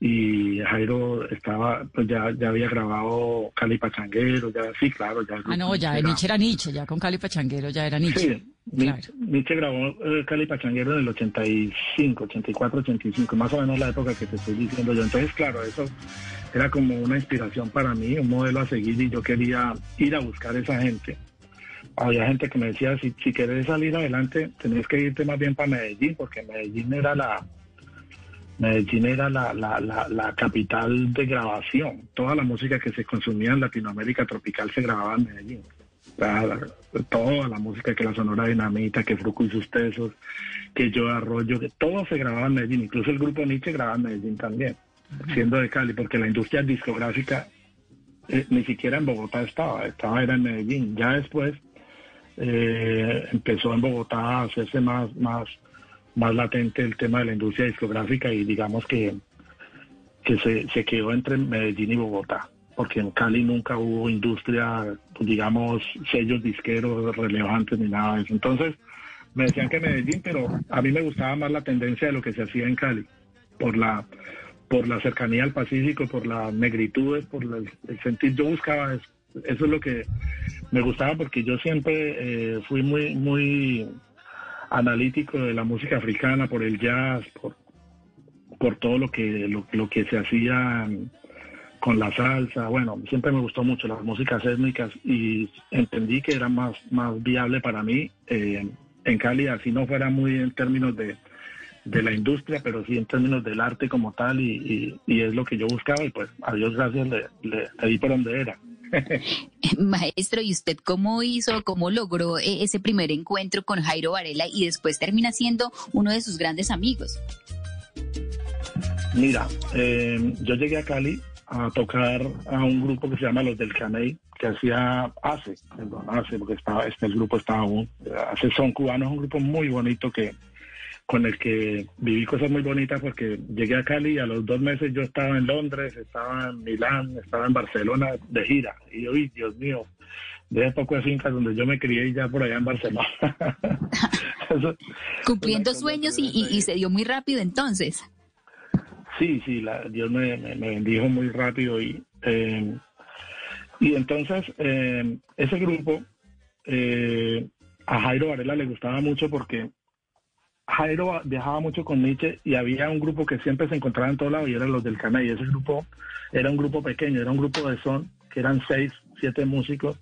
y Jairo estaba, pues ya, ya había grabado Cali Pachanguero, ya sí, claro, ya. Ah, no, ya era- Nietzsche era Nietzsche, ya con Cali Pachanguero ya era Nietzsche. Sí, Ni- Nietzsche grabó eh, Cali Pachanguero en el 85, 84, 85, más o menos la época que te estoy diciendo yo. Entonces, claro, eso era como una inspiración para mí, un modelo a seguir y yo quería ir a buscar esa gente. Había gente que me decía, si, si querés salir adelante, tenés que irte más bien para Medellín, porque Medellín era la... Medellín era la, la, la, la capital de grabación. Toda la música que se consumía en Latinoamérica tropical se grababa en Medellín. Toda la música que la Sonora Dinamita, que Fruco y sus tesos, que Yo Arroyo, que todo se grababa en Medellín. Incluso el grupo Nietzsche grababa en Medellín también, siendo de Cali, porque la industria discográfica eh, ni siquiera en Bogotá estaba, estaba era en Medellín. Ya después eh, empezó en Bogotá a hacerse más, más, más latente el tema de la industria discográfica y digamos que, que se, se quedó entre Medellín y Bogotá, porque en Cali nunca hubo industria, digamos, sellos disqueros relevantes ni nada de eso. Entonces, me decían que Medellín, pero a mí me gustaba más la tendencia de lo que se hacía en Cali, por la por la cercanía al Pacífico, por las negritudes, por la- el sentir, yo buscaba eso. Eso es lo que me gustaba porque yo siempre eh, fui muy, muy analítico de la música africana, por el jazz, por, por todo lo que, lo, lo que se hacía con la salsa. Bueno, siempre me gustó mucho las músicas étnicas y entendí que era más, más viable para mí eh, en Cali, así no fuera muy en términos de, de la industria, pero sí en términos del arte como tal y, y- es lo que yo buscaba y pues a Dios gracias le, le di por donde era. Maestro, ¿y usted cómo hizo, cómo logró eh, ese primer encuentro con Jairo Varela y después termina siendo uno de sus grandes amigos? Mira, eh, yo llegué a Cali a tocar a un grupo que se llama Los del Caney, que hacía hace, perdón, hace, porque estaba, este el grupo estaba aún, hace son cubanos, un grupo muy bonito que con el que viví cosas muy bonitas porque llegué a Cali y a los dos meses yo estaba en Londres, estaba en Milán, estaba en Barcelona de gira. Y yo, Dios mío, de poco de fincas donde yo me crié ya por allá en Barcelona. Cumpliendo sueños y, y, se dio muy rápido entonces. Sí, sí, la, Dios me, me, bendijo muy rápido y, eh, y entonces eh, ese grupo eh, a Jairo Varela le gustaba mucho porque Jairo viajaba mucho con Nietzsche y había un grupo que siempre se encontraba en todos lados y eran los del Canay. Ese grupo era un grupo pequeño, era un grupo de son, que eran seis, siete músicos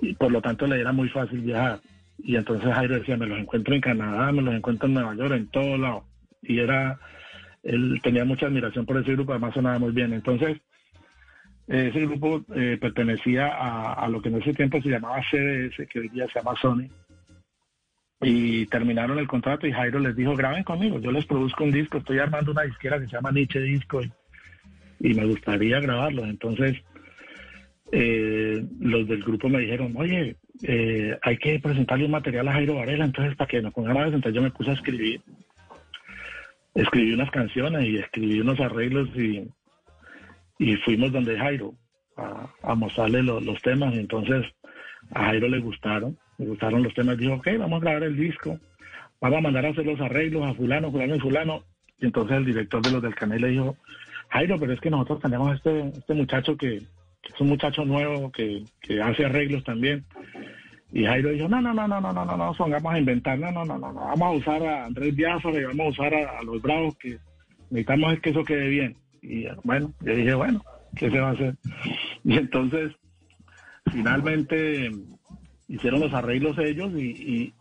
y por lo tanto le era muy fácil viajar. Y entonces Jairo decía, me los encuentro en Canadá, me los encuentro en Nueva York, en todos lados. Y era, él tenía mucha admiración por ese grupo, además sonaba muy bien. Entonces, ese grupo eh, pertenecía a, a, lo que en ese tiempo se llamaba CDS, que hoy día se llama Sony y terminaron el contrato y Jairo les dijo, graben conmigo, yo les produzco un disco, estoy armando una disquera que se llama Nietzsche Disco y, me gustaría grabarlo. Entonces, eh, los del grupo me dijeron, oye, eh, hay que presentarle un material a Jairo Varela, entonces para que nos pongamos entonces yo me puse a escribir. Escribí unas canciones y escribí unos arreglos y, y fuimos donde Jairo a, mostrarle los temas. Entonces a Jairo le gustaron me gustaron los temas, dijo, ok, vamos a grabar el disco, vamos a mandar a hacer los arreglos a fulano, fulano y fulano. Y entonces el director de los del canal le dijo, Jairo, pero es que nosotros tenemos este, este muchacho que, es un muchacho nuevo, que, hace arreglos también. Y Jairo dijo, no, no, no, no, no, no, no, no, vamos a inventar, no, no, no, no, vamos a usar a Andrés Biafara y vamos a usar a, los bravos que necesitamos es que eso quede bien. Y bueno, yo dije, bueno, ¿qué se va a hacer? Y entonces, finalmente hicieron los arreglos ellos y,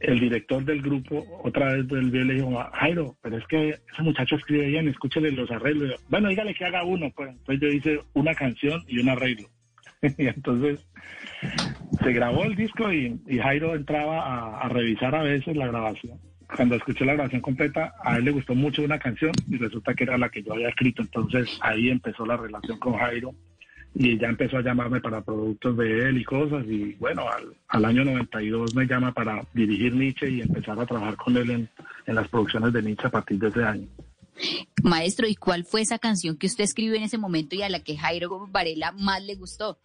el director del grupo otra vez le dijo, Jairo, pero es que ese muchacho escribe bien, escúchele los arreglos. Bueno, dígale que haga uno. Pues entonces yo hice una canción y un arreglo. y entonces se grabó el disco y, Jairo entraba a, revisar a veces la grabación. Cuando escuché la grabación completa, a él le gustó mucho una canción y resulta que era la que yo había escrito. Entonces ahí empezó la relación con Jairo y ya empezó a llamarme para productos de él y cosas y bueno, al, al, año 92 me llama para dirigir Nietzsche y empezar a trabajar con él en, en, las producciones de Nietzsche a partir de ese año. Maestro, ¿y cuál fue esa canción que usted escribió en ese momento y a la que Jairo Varela más le gustó?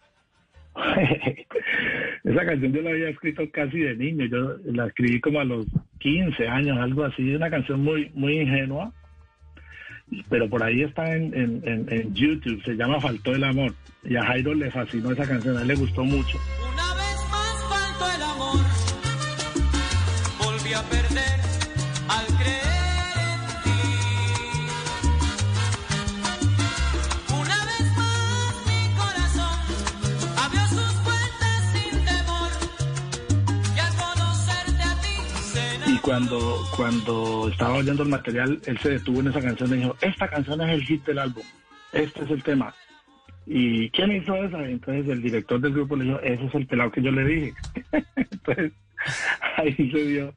esa canción yo la había escrito casi de niño, yo la escribí como a los 15 años, algo así, una canción muy, muy ingenua pero por ahí está en, en, en, YouTube, se llama Faltó el Amor. Y a Jairo le fascinó esa canción, a él le gustó mucho. Una vez más faltó el amor, volví a perder cuando, cuando estaba oyendo el material, él se detuvo en esa canción y dijo, esta canción es el hit del álbum, este es el tema. ¿Y quién hizo eso? Entonces el director del grupo le dijo, ese es el pelado que yo le dije. Entonces ahí se dio,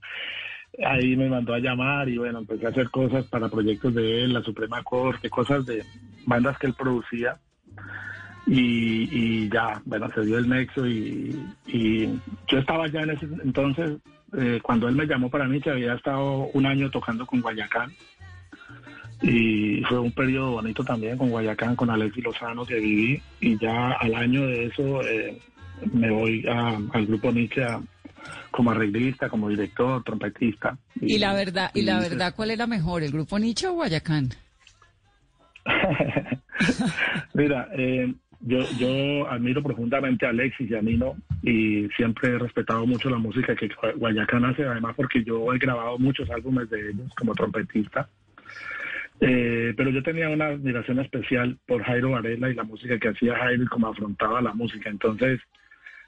ahí me mandó a llamar y bueno, empecé a hacer cosas para proyectos de él, la Suprema Corte, cosas de bandas que él producía. Y, ya, bueno, se dio el nexo y, yo estaba ya en ese entonces, eh, cuando él me llamó para mí, que había estado un año tocando con Guayacán y fue un periodo bonito también con Guayacán, con Alexis Lozano que viví y ya al año de eso eh, me voy al grupo Nietzsche como arreglista, como director, trompetista. Y, la verdad, y, la verdad, ¿cuál era mejor, el grupo Nietzsche o Guayacán? Mira, eh, yo, yo admiro profundamente a Alexis y a Nino y siempre he respetado mucho la música que Guayacán hace, además porque yo he grabado muchos álbumes de ellos como trompetista. Eh, pero yo tenía una admiración especial por Jairo Varela y la música que hacía Jairo y cómo afrontaba la música. Entonces,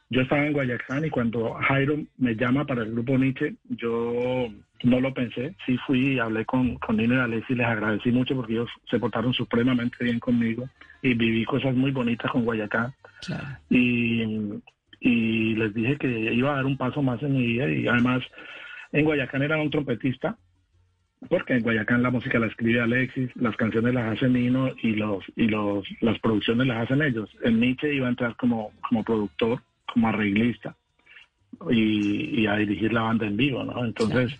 yo estaba en Guayacán y cuando Jairo me llama para el grupo Nietzsche, yo no lo pensé. Sí fui y hablé con, con Nino y Alessi y les agradecí mucho porque ellos se portaron supremamente bien conmigo y viví cosas muy bonitas con Guayacán. Y, y les dije que iba a dar un paso más en mi vida y además en Guayacán era un trompetista porque en Guayacán la música la escribe Alexis, las canciones las hace Nino y los y los las producciones las hacen ellos. En Nietzsche iba a entrar como, como productor, como arreglista y, a dirigir la banda en vivo, ¿no? Entonces,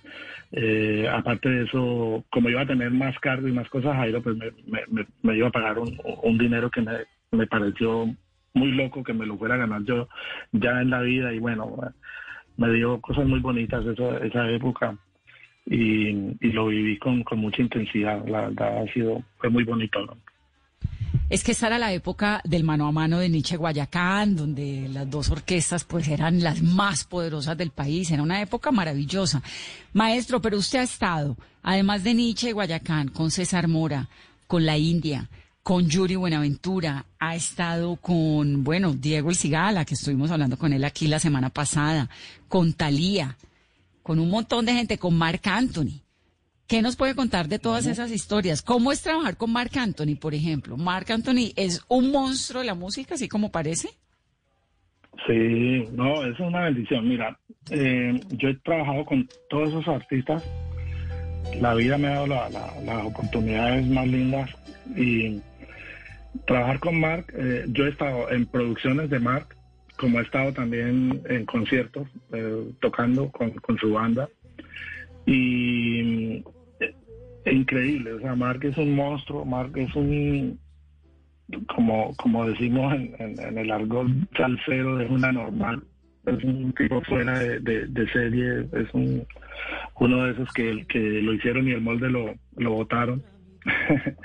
eh, aparte de eso, como iba a tener más cargo y más cosas, Jairo pues me, me, iba a pagar un, un dinero que me, me pareció muy loco que me lo fuera a ganar yo ya en la vida y bueno, me dio cosas muy bonitas esa, esa época y, lo viví con, con, mucha intensidad. La verdad ha sido, fue muy bonito. Es que esta era la época del mano a mano de Nietzsche Guayacán, donde las dos orquestas pues eran las más poderosas del país. Era una época maravillosa. Maestro, pero usted ha estado, además de Nietzsche Guayacán, con César Mora, con la India, con Yuri Buenaventura, ha estado con, bueno, Diego El Cigala, que estuvimos hablando con él aquí la semana pasada, con Talía, con un montón de gente, con Mark Anthony. ¿Qué nos puede contar de todas esas historias? ¿Cómo es trabajar con Mark Anthony, por ejemplo? ¿Mark Anthony es un monstruo de la música, así como parece? Sí, no, es una bendición. Mira, eh, yo he trabajado con todos esos artistas. La vida me ha dado las oportunidades más lindas y trabajar con Mark, eh, yo he estado en producciones de Mark, como he estado también en conciertos, eh, tocando con, su banda. Y increíble, o sea, Mark es un monstruo, Mark es un, como, como decimos en, el argot salsero, es una normal, es un tipo fuera de, serie, es un, uno de esos que, que lo hicieron y el molde lo, lo botaron.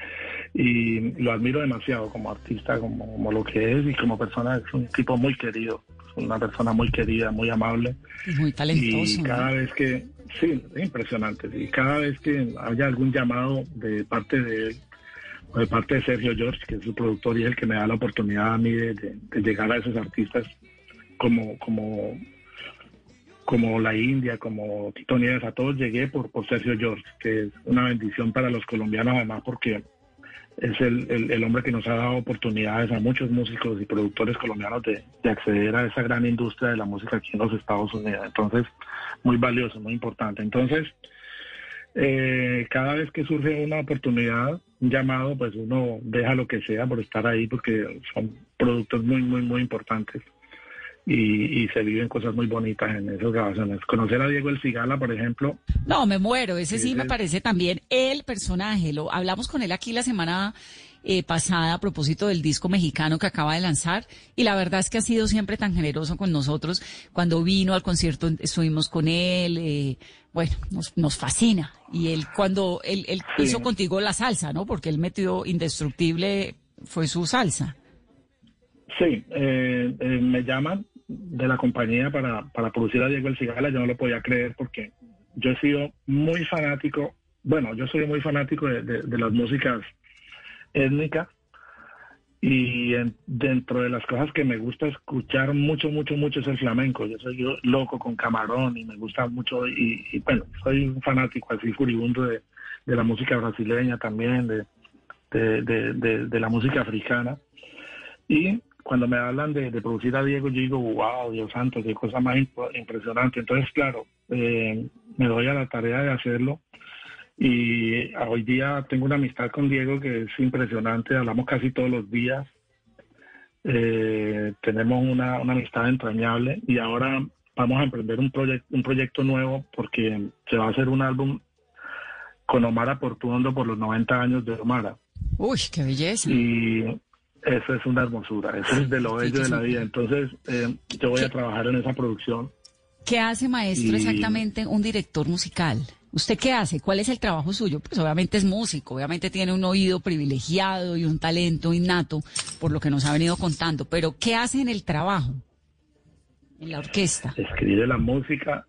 y lo admiro demasiado como artista, como, lo que es y como persona. Es un tipo muy querido, es una persona muy querida, muy amable. muy talentoso. Y cada vez que, sí, es impresionante. Y cada vez que haya algún llamado de parte de él, o de parte de Sergio George, que es su productor y es el que me da la oportunidad a mí de, llegar a esos artistas como, como como la India, como Tito Nieves, a todos llegué por, por Sergio George, que es una bendición para los colombianos además porque es el, el, hombre que nos ha dado oportunidades a muchos músicos y productores colombianos de, acceder a esa gran industria de la música aquí en los Estados Unidos. Entonces, muy valioso, muy importante. Entonces, eh, cada vez que surge una oportunidad, un llamado, pues uno deja lo que sea por estar ahí porque son productos muy, muy, muy importantes y, se viven cosas muy bonitas en esas grabaciones. Conocer a Diego El Cigala, por ejemplo. No, me muero, ese sí me parece también el personaje. Lo hablamos con él aquí la semana eh, pasada a propósito del disco mexicano que acaba de lanzar y la verdad es que ha sido siempre tan generoso con nosotros. Cuando vino al concierto estuvimos con él, eh, bueno, nos, nos fascina. Y él cuando él, él hizo contigo la salsa, ¿no? Porque él metió Indestructible, fue su salsa. Sí, eh, me llaman de la compañía para, para producir a Diego El Cigala, yo no lo podía creer porque yo he sido muy fanático, bueno, yo soy muy fanático de, las músicas étnicas y dentro de las cosas que me gusta escuchar mucho, mucho, mucho es el flamenco. Yo soy loco con camarón y me gusta mucho y, bueno, soy un fanático así furibundo de, la música brasileña también, de, de, de la música africana. Y cuando me hablan de, producir a Diego, yo digo, wow, Dios santo, qué cosa más impresionante. Entonces, claro, eh, me doy a la tarea de hacerlo. Y hoy día tengo una amistad con Diego que es impresionante, hablamos casi todos los días. Eh, tenemos una, amistad entrañable y ahora vamos a emprender un, proyecto un proyecto nuevo porque se va a hacer un álbum con Omar Portuondo por los 90 años de Omara. Uy, qué belleza. Y eso es una hermosura, eso es de lo bello de la vida. Entonces, eh, yo voy a trabajar en esa producción. ¿Qué hace, maestro, exactamente un director musical? ¿Usted qué hace? ¿Cuál es el trabajo suyo? Pues obviamente es músico, obviamente tiene un oído privilegiado y un talento innato, por lo que nos ha venido contando, pero ¿qué hace en el trabajo? En la orquesta. Escribe la música,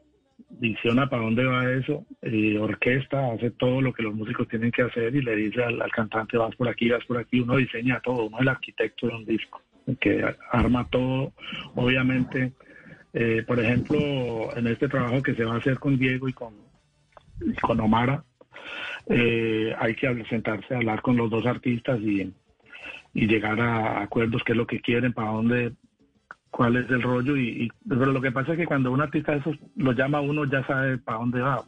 visiona para dónde va eso, y orquesta, hace todo lo que los músicos tienen que hacer y le dice al, cantante vas por aquí, vas por aquí, uno diseña todo, uno es el arquitecto de un disco, que arma todo, obviamente, eh, por ejemplo, en este trabajo que se va a hacer con Diego y con, con Omara, eh, hay que sentarse a hablar con los dos artistas y, y llegar a acuerdos, qué es lo que quieren, para dónde cuál es el rollo y, pero lo que pasa es que cuando un artista de esos lo llama uno ya sabe para dónde va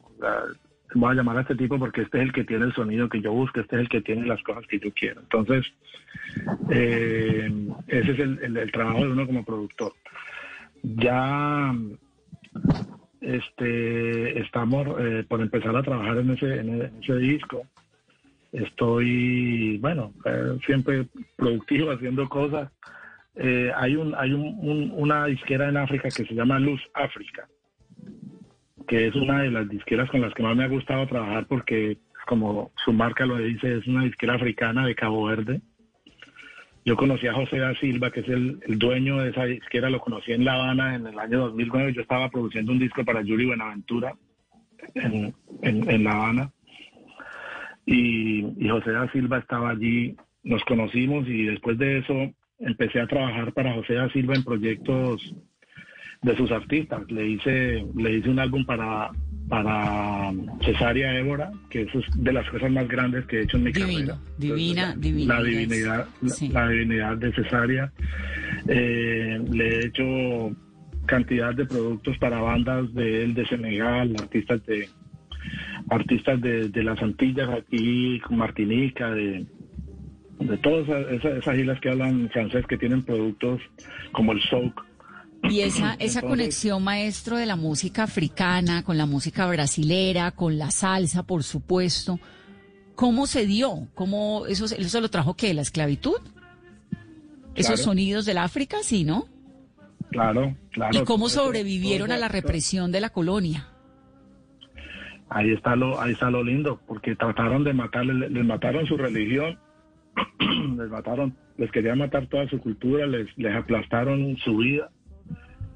voy a llamar a este tipo porque este es el que tiene el sonido que yo busco, este es el que tiene las cosas que yo quiero. Entonces, eh, ese es el, el, trabajo de uno como productor. Ya este, estamos eh, por empezar a trabajar en ese, en ese disco. Estoy, bueno, eh, siempre productivo haciendo cosas. Eh, hay un, hay un, una disquera en África que se llama Luz África, que es una de las disqueras con las que más me ha gustado trabajar porque, como su marca lo dice, es una disquera africana de Cabo Verde yo conocí a José da Silva, que es el, dueño de esa disquera, lo conocí en La Habana en el año 2009. Yo estaba produciendo un disco para Yuri Buenaventura en, en, La Habana. Y, y, José da Silva estaba allí, nos conocimos y después de eso empecé a trabajar para José da Silva en proyectos de sus artistas. Le hice, le hice un álbum para, para Cesárea Évora, que eso es de las cosas más grandes que he hecho en mi carrera. Divina, divina. La divinidad, la, divinidad de Cesárea. Eh, le he hecho cantidad de productos para bandas de él de Senegal, artistas de artistas de, las Antillas aquí, Martinica, de, de todas esas, esas islas que hablan francés que tienen productos como el souk y esa, esa conexión, maestro, de la música africana con la música brasilera, con la salsa, por supuesto, ¿cómo se dio? ¿Cómo eso, eso lo trajo qué? ¿La esclavitud? ¿Esos sonidos del África, sí, no? Claro, claro. ¿Y cómo sobrevivieron a la represión de la colonia? Ahí está lo, ahí está lo lindo, porque trataron de matarles, les mataron su religión, les mataron, les querían matar toda su cultura, les, les aplastaron su vida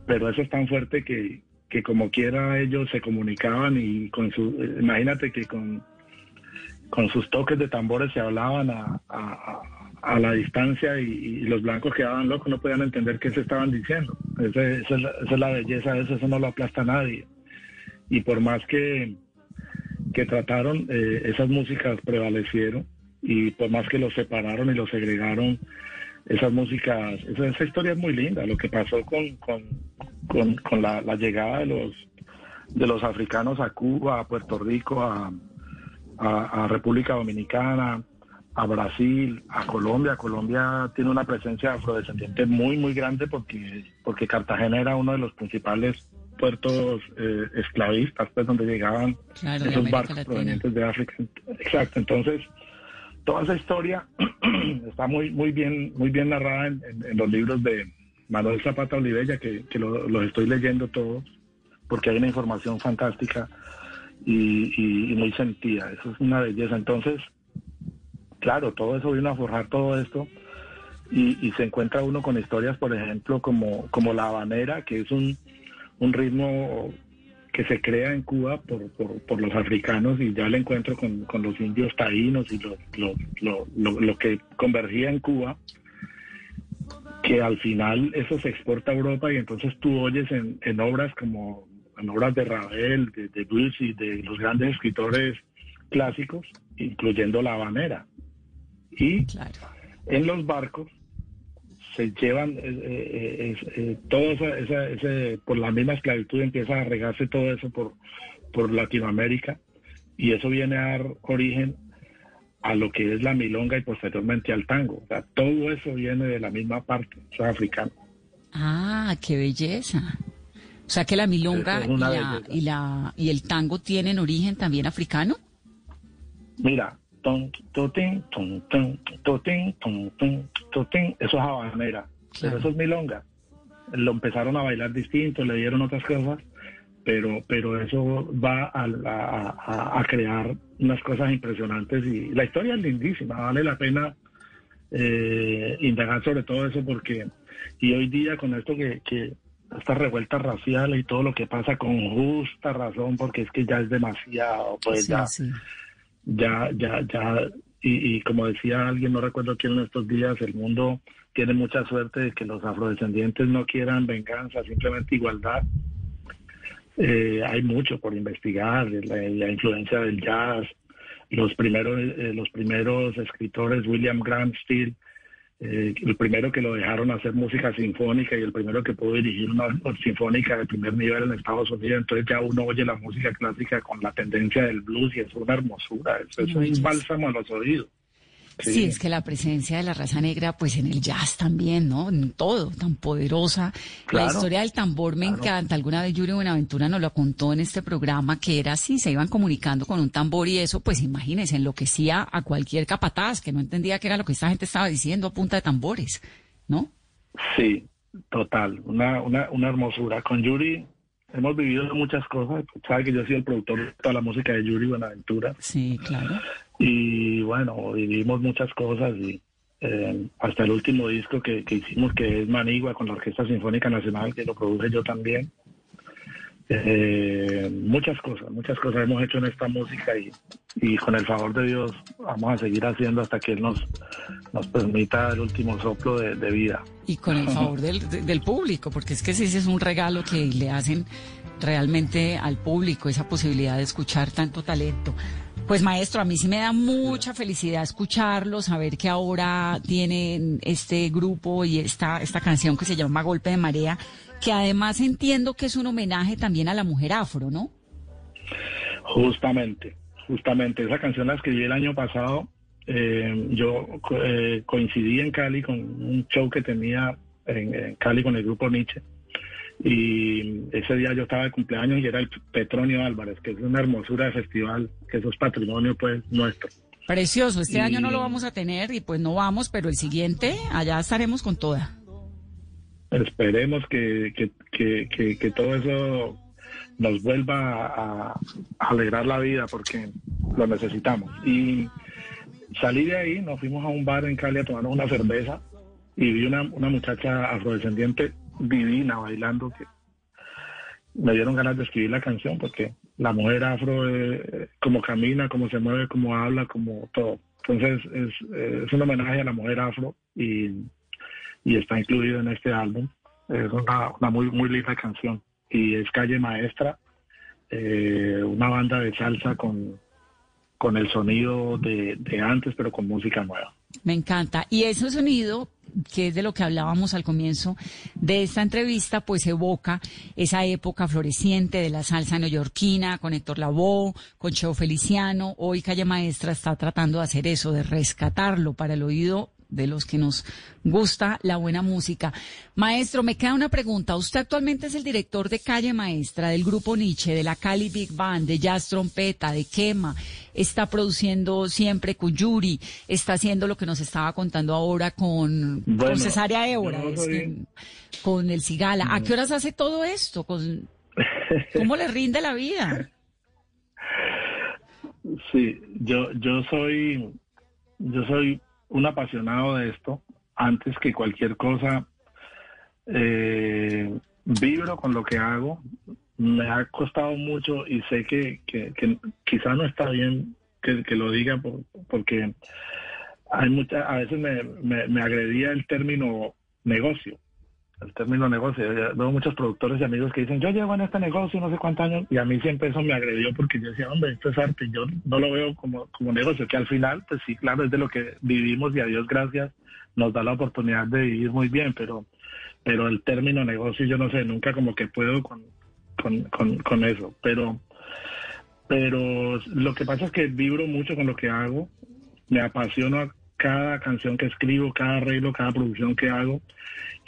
pero eso es tan fuerte que, que como quiera ellos se comunicaban y con su, imagínate que con, con sus toques de tambores se hablaban a, a, la distancia y, los blancos quedaban locos, no podían entender qué se estaban diciendo. Esa, es, la, belleza de eso, eso no lo aplasta nadie. Y por más que, que trataron, eh, esas músicas prevalecieron y por más que los separaron y los segregaron, esas músicas, esa, historia es muy linda, lo que pasó con, con, la, llegada de los, de los africanos a Cuba, a Puerto Rico, a, a, República Dominicana, a Brasil, a Colombia. Colombia tiene una presencia afrodescendiente muy, muy grande porque, porque Cartagena era uno de los principales puertos eh, esclavistas, pues donde llegaban esos barcos provenientes de África. Exacto, entonces toda esa historia está muy muy bien muy bien narrada en, los libros de Manuel Zapata Olivella que, los estoy leyendo todos porque hay una información fantástica y, muy sentida. Eso es una belleza. Entonces claro todo eso vino a forjar todo esto y, y se encuentra uno con historias por ejemplo como como la habanera que es un un ritmo que se crea en Cuba por, por, los africanos y ya el encuentro con, con los indios taínos y lo, lo, lo, lo, que convergía en Cuba, que al final eso se exporta a Europa y entonces tú oyes en, en obras como en obras de Ravel, de, de y de los grandes escritores clásicos, incluyendo La Habanera. Y en los barcos se llevan eh, eh, eh, todo esa, ese, por la misma esclavitud empieza a regarse todo eso por, por Latinoamérica y eso viene a dar origen a lo que es la milonga y posteriormente al tango. O sea, todo eso viene de la misma parte, o africano. Ah, qué belleza. O sea que la milonga y, la, y, la, y el tango tienen origen también africano. Mira, eso es habanera, pero eso es milonga. Lo empezaron a bailar distinto, le dieron otras cosas, pero, pero eso va a, crear unas cosas impresionantes y la historia es lindísima, vale la pena eh, indagar sobre todo eso porque, y hoy día con esto que, que esta revuelta racial y todo lo que pasa con justa razón, porque es que ya es demasiado, pues ya, ya, ya, ya, y, como decía alguien, no recuerdo quién en estos días, el mundo tiene mucha suerte de que los afrodescendientes no quieran venganza, simplemente igualdad. Eh, hay mucho por investigar, la, influencia del jazz, los primeros, eh, los primeros escritores, William Grant Steele, eh, el primero que lo dejaron hacer música sinfónica y el primero que pudo dirigir una sinfónica de primer nivel en Estados Unidos. Entonces ya uno oye la música clásica con la tendencia del blues y es una hermosura. Eso, eso es un bálsamo a los oídos. Sí. es que la presencia de la raza negra, pues en el jazz también, ¿no? En todo, tan poderosa. la historia del tambor me encanta. Alguna vez Yuri Buenaventura nos lo contó en este programa, que era así, se iban comunicando con un tambor y eso, pues imagínense, enloquecía a cualquier capataz que no entendía qué era lo que esta gente estaba diciendo a punta de tambores, ¿no? Sí, total, una, una, una hermosura. Con Yuri hemos vivido muchas cosas. Sabe que yo soy el productor de toda la música de Yuri Buenaventura. Sí, claro. Y bueno, vivimos muchas cosas y eh, hasta el último disco que, hicimos, que es Manigua con la Orquesta Sinfónica Nacional, que lo produje yo también. Eh, muchas cosas, muchas cosas hemos hecho en esta música y, y, con el favor de Dios vamos a seguir haciendo hasta que Él nos, nos permita el último soplo de, vida. Y con el favor del, del público, porque es que ese es un regalo que le hacen realmente al público, esa posibilidad de escuchar tanto talento. Pues maestro, a mí sí me da mucha felicidad escucharlo, saber que ahora tienen este grupo y esta, esta canción que se llama Golpe de Marea, que además entiendo que es un homenaje también a la mujer afro, ¿no? Justamente, justamente. Esa canción la escribí el año pasado. Eh, yo eh, coincidí en Cali con un show que tenía en Cali con el grupo Nietzsche y ese día yo estaba de cumpleaños y era el Petronio Álvarez, que es una hermosura de festival, que eso es patrimonio pues nuestro. Precioso, este año no lo vamos a tener y pues no vamos, pero el siguiente allá estaremos con toda. Esperemos que, que, que, que, todo eso nos vuelva a, alegrar la vida porque lo necesitamos. Y salí de ahí, nos fuimos a un bar en Cali a tomarnos una cerveza y vi una, una muchacha afrodescendiente divina bailando que me dieron ganas de escribir la canción porque la mujer afro, eh, como camina, como se mueve, como habla, como todo. Entonces es, es un homenaje a la mujer afro y, y está incluido en este álbum. Es una, muy, muy linda canción y es Calle Maestra, eh, una banda de salsa con, con el sonido de antes, pero con música nueva. Me encanta. Y ese sonido que es de lo que hablábamos al comienzo de esta entrevista, pues evoca esa época floreciente de la salsa neoyorquina con Héctor Lavoe, con Cheo Feliciano. Hoy Calle Maestra está tratando de hacer eso, de rescatarlo para el oído de los que nos gusta la buena música. Maestro, me queda una pregunta. Usted actualmente es el director de Calle Maestra, del grupo Nietzsche, de la Cali Big Band, de Jazz Trompeta, de Quema. Está produciendo siempre con Yuri. Está haciendo lo que nos estaba contando ahora con, Cesárea Évora, con el Cigala. ¿A qué horas hace todo esto? ¿Cómo le rinde la vida? Sí, yo, yo soy, yo soy un apasionado de esto. Antes que cualquier cosa, eh, vibro con lo que hago. Me ha costado mucho y sé que, que, quizá no está bien que, lo diga porque hay mucha, a veces me, me agredía el término negocio el término negocio. Veo muchos productores y amigos que dicen, yo llevo en este negocio no sé cuántos años, y a mí siempre eso me agredió porque yo decía, hombre, esto es arte, yo no lo veo como, como negocio, que al final, pues sí, claro, es de lo que vivimos y a Dios gracias nos da la oportunidad de vivir muy bien, pero, pero el término negocio, yo no sé, nunca como que puedo con, con, con eso, pero, pero lo que pasa es que vibro mucho con lo que hago, me apasiono cada canción que escribo, cada arreglo, cada producción que hago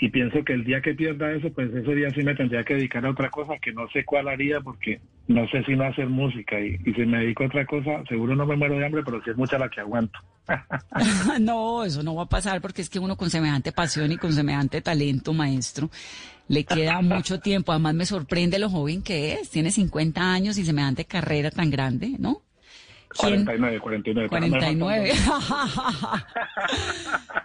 y pienso que el día que pierda eso, pues ese día sí me tendría que dedicar a otra cosa que no sé cuál haría porque no sé si no hacer música y, si me dedico a otra cosa, seguro no me muero de hambre, pero sí es mucha la que aguanto. no, eso no va a pasar porque es que uno con semejante pasión y con semejante talento, maestro, le queda mucho tiempo. Además me sorprende lo joven que es, tiene 50 años y semejante carrera tan grande, ¿no? 49, 49. 49.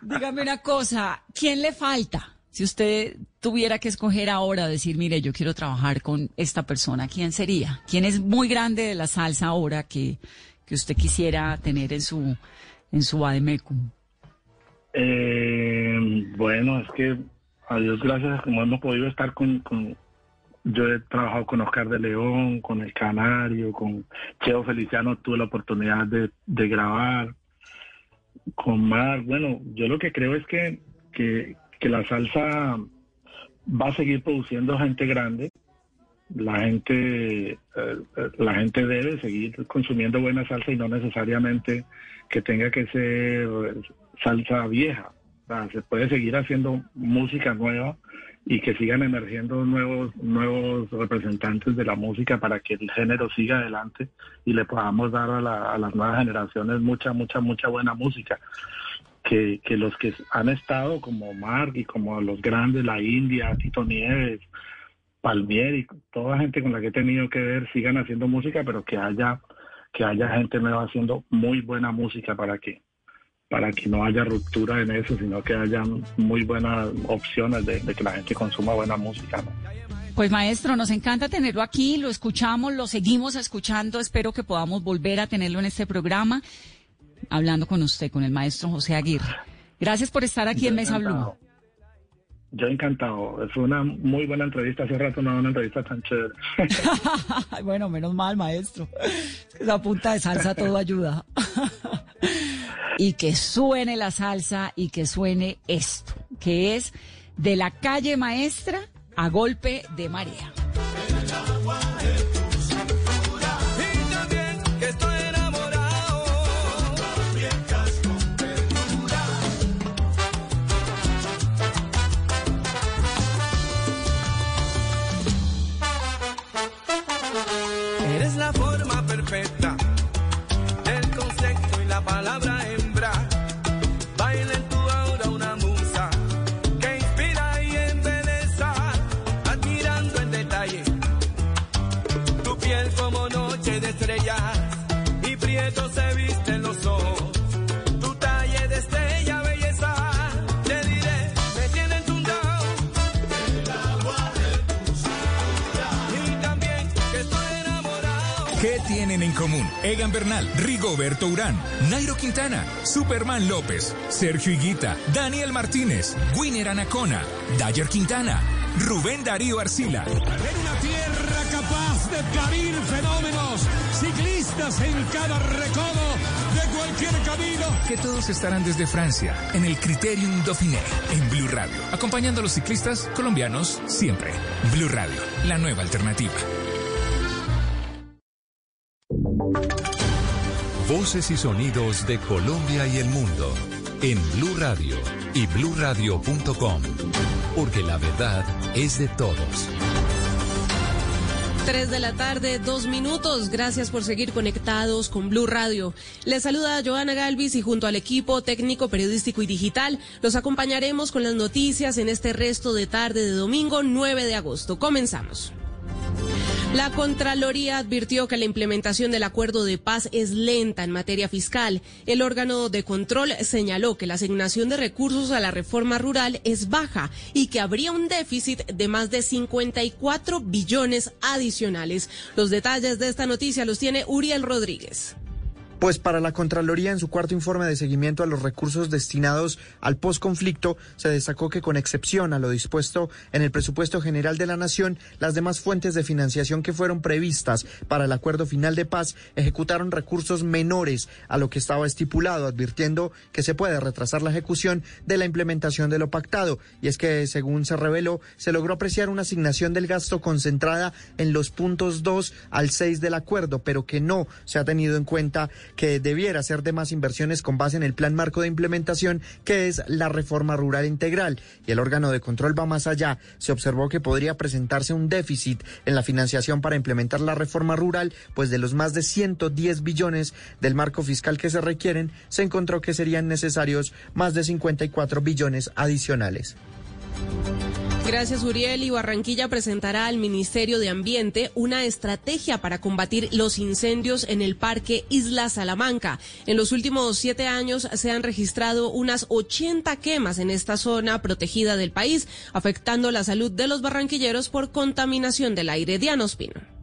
Dígame una cosa, ¿quién le falta? Si usted tuviera que escoger ahora, decir, mire, yo quiero trabajar con esta persona, ¿quién sería? ¿Quién es muy grande de la salsa ahora que, que usted quisiera tener en su, en su ADMECUM? Eh, bueno, es que a Dios gracias, como hemos podido estar con, con, yo he trabajado con Oscar de León, con El Canario, con Cheo Feliciano, tuve la oportunidad de, grabar. con más, bueno, yo lo que creo es que, que, que la salsa va a seguir produciendo gente grande. La gente, eh, eh, la gente debe seguir consumiendo buena salsa y no necesariamente que tenga que ser salsa vieja. O sea, se puede seguir haciendo música nueva y que sigan emergiendo nuevos nuevos representantes de la música para que el género siga adelante y le podamos dar a, la- a las nuevas generaciones mucha mucha mucha buena música. Que, que los que han estado como Mark y como los grandes la India Tito Nieves Palmieri toda gente con la que he tenido que ver sigan haciendo música pero que haya que haya gente nueva haciendo muy buena música para que para que no haya ruptura en eso, sino que haya muy buenas opciones de, de que la gente consuma buena música. ¿no? Pues maestro, nos encanta tenerlo aquí, lo escuchamos, lo seguimos escuchando, espero que podamos volver a tenerlo en este programa, hablando con usted, con el maestro José Aguirre. Gracias por estar aquí en Mesa Blue. Yo encantado. Fue una muy buena entrevista. Hace rato no era una entrevista tan chévere. bueno, menos mal, maestro. Esa punta de salsa todo ayuda. y que suene la salsa y que suene esto, que es de la calle maestra a golpe de marea. Bernal, Rigoberto Urán, Nairo Quintana, Superman López, Sergio Higuita, Daniel Martínez, Winner Anacona, Dayer Quintana, Rubén Darío Arcila. En una tierra capaz de parir fenómenos, ciclistas en cada recodo de cualquier camino. Que todos estarán desde Francia, en el Criterium Dauphiné, en Blue Radio, acompañando a los ciclistas colombianos siempre. Blue Radio, la nueva alternativa. Voces y sonidos de Colombia y el mundo en Blue Radio y bluradio.com, porque la verdad es de todos. Tres de la tarde, dos minutos. Gracias por seguir conectados con Blue Radio. Les saluda Joana Galvis y junto al equipo técnico, periodístico y digital los acompañaremos con las noticias en este resto de tarde de domingo 9 de agosto. Comenzamos. La Contraloría advirtió que la implementación del acuerdo de paz es lenta en materia fiscal. El órgano de control señaló que la asignación de recursos a la reforma rural es baja y que habría un déficit de más de 54 billones adicionales. Los detalles de esta noticia los tiene Uriel Rodríguez. Pues para la Contraloría, en su cuarto informe de seguimiento a los recursos destinados al posconflicto, se destacó que con excepción a lo dispuesto en el presupuesto general de la Nación, las demás fuentes de financiación que fueron previstas para el acuerdo final de paz ejecutaron recursos menores a lo que estaba estipulado, advirtiendo que se puede retrasar la ejecución de la implementación de lo pactado. Y es que, según se reveló, se logró apreciar una asignación del gasto concentrada en los puntos 2 al 6 del acuerdo, pero que no se ha tenido en cuenta que debiera ser de más inversiones con base en el plan marco de implementación que es la reforma rural integral. Y el órgano de control va más allá. Se observó que podría presentarse un déficit en la financiación para implementar la reforma rural, pues de los más de 110 billones del marco fiscal que se requieren, se encontró que serían necesarios más de 54 billones adicionales. Gracias, Uriel. Y Barranquilla presentará al Ministerio de Ambiente una estrategia para combatir los incendios en el Parque Isla Salamanca. En los últimos siete años se han registrado unas 80 quemas en esta zona protegida del país, afectando la salud de los barranquilleros por contaminación del aire. Diana Ospino.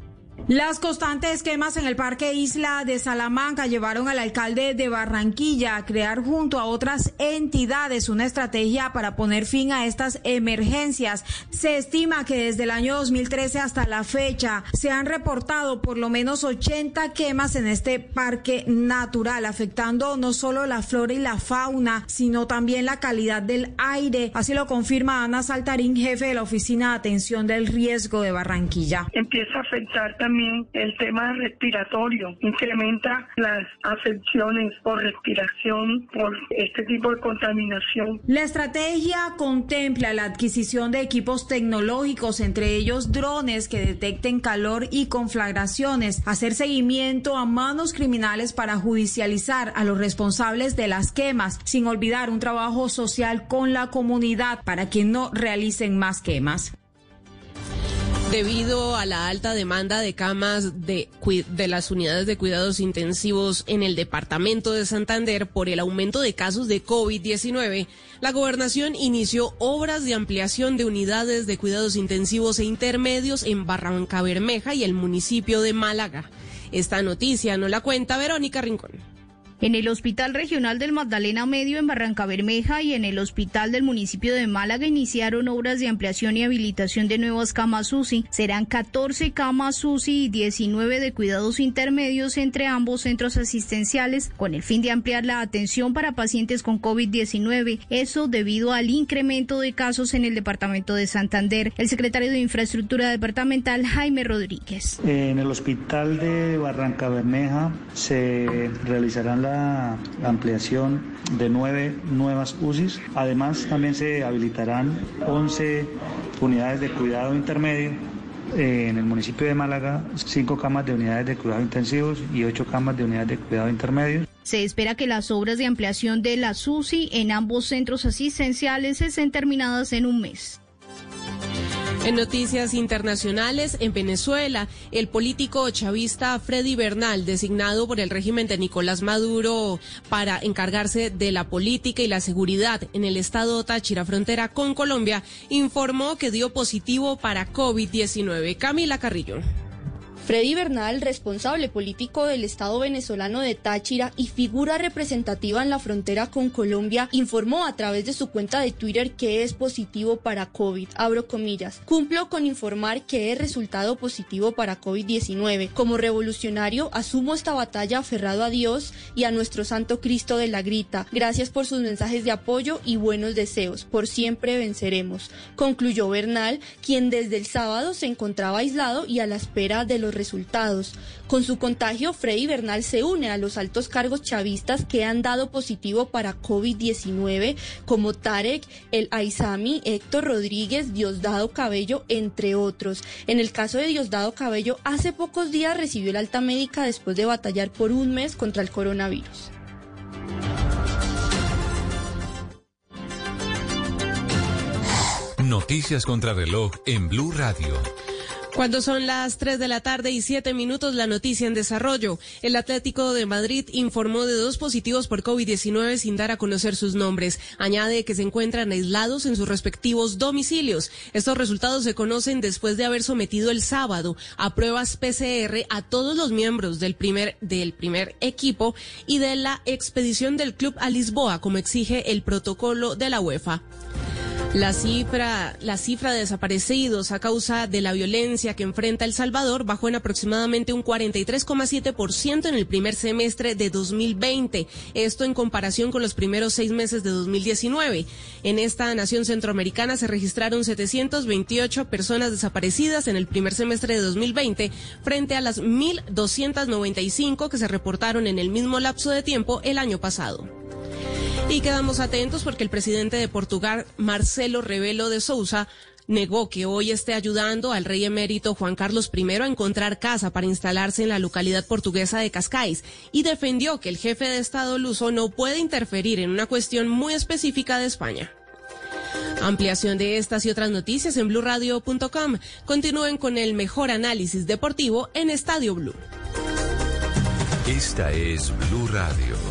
Las constantes quemas en el Parque Isla de Salamanca llevaron al alcalde de Barranquilla a crear junto a otras entidades una estrategia para poner fin a estas emergencias. Se estima que desde el año 2013 hasta la fecha se han reportado por lo menos 80 quemas en este parque natural, afectando no solo la flora y la fauna, sino también la calidad del aire. Así lo confirma Ana Saltarín, jefe de la Oficina de Atención del Riesgo de Barranquilla. Empieza a afectar también el tema respiratorio, incrementa las afecciones por respiración, por este tipo de contaminación. La estrategia contempla la adquisición de equipos tecnológicos, entre ellos drones que detecten calor y conflagraciones, hacer seguimiento a manos criminales para judicializar a los responsables de las quemas, sin olvidar un trabajo social con la comunidad para que no realicen más quemas. Debido a la alta demanda de camas de, las unidades de cuidados intensivos en el departamento de Santander por el aumento de casos de COVID-19, la gobernación inició obras de ampliación de unidades de cuidados intensivos e intermedios en Barranca Bermeja y el municipio de Málaga. Esta noticia no la cuenta Verónica Rincón. En el Hospital Regional del Magdalena Medio en Barranca Bermeja y en el Hospital del municipio de Málaga iniciaron obras de ampliación y habilitación de nuevas camas UCI. Serán 14 camas UCI y 19 de cuidados intermedios entre ambos centros asistenciales con el fin de ampliar la atención para pacientes con COVID-19. Eso debido al incremento de casos en el departamento de Santander. El secretario de Infraestructura Departamental, Jaime Rodríguez. En el Hospital de Barranca Bermeja se realizarán las ampliación de nueve nuevas UCIs. Además, también se habilitarán 11 unidades de cuidado intermedio eh, en el municipio de Málaga, cinco camas de unidades de cuidado intensivos y ocho camas de unidades de cuidado intermedio. Se espera que las obras de ampliación de la SUSI en ambos centros asistenciales estén terminadas en un mes. En noticias internacionales, en Venezuela, el político chavista Freddy Bernal, designado por el régimen de Nicolás Maduro para encargarse de la política y la seguridad en el estado Táchira, frontera con Colombia, informó que dio positivo para COVID-19. Camila Carrillo. Freddy Bernal, responsable político del Estado venezolano de Táchira y figura representativa en la frontera con Colombia, informó a través de su cuenta de Twitter que es positivo para COVID. Abro comillas. Cumplo con informar que he resultado positivo para COVID-19. Como revolucionario, asumo esta batalla aferrado a Dios y a nuestro Santo Cristo de la Grita. Gracias por sus mensajes de apoyo y buenos deseos. Por siempre venceremos. Concluyó Bernal, quien desde el sábado se encontraba aislado y a la espera de los resultados. Con su contagio, Freddy Bernal se une a los altos cargos chavistas que han dado positivo para COVID-19, como Tarek, el Aizami, Héctor Rodríguez, Diosdado Cabello, entre otros. En el caso de Diosdado Cabello, hace pocos días recibió la alta médica después de batallar por un mes contra el coronavirus. Noticias contra reloj en Blue Radio. Cuando son las 3 de la tarde y 7 minutos, la noticia en desarrollo. El Atlético de Madrid informó de dos positivos por COVID-19 sin dar a conocer sus nombres. Añade que se encuentran aislados en sus respectivos domicilios. Estos resultados se conocen después de haber sometido el sábado a pruebas PCR a todos los miembros del primer, del primer equipo y de la expedición del club a Lisboa, como exige el protocolo de la UEFA. La cifra, la cifra de desaparecidos a causa de la violencia que enfrenta El Salvador bajó en aproximadamente un 43,7% en el primer semestre de 2020. Esto en comparación con los primeros seis meses de 2019. En esta nación centroamericana se registraron 728 personas desaparecidas en el primer semestre de 2020 frente a las 1.295 que se reportaron en el mismo lapso de tiempo el año pasado. Y quedamos atentos porque el presidente de Portugal, Marcelo Rebelo de Sousa, negó que hoy esté ayudando al rey emérito Juan Carlos I a encontrar casa para instalarse en la localidad portuguesa de Cascais y defendió que el jefe de Estado luso no puede interferir en una cuestión muy específica de España. Ampliación de estas y otras noticias en blurradio.com. Continúen con el mejor análisis deportivo en Estadio Blue. Esta es Blue Radio.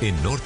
En Norte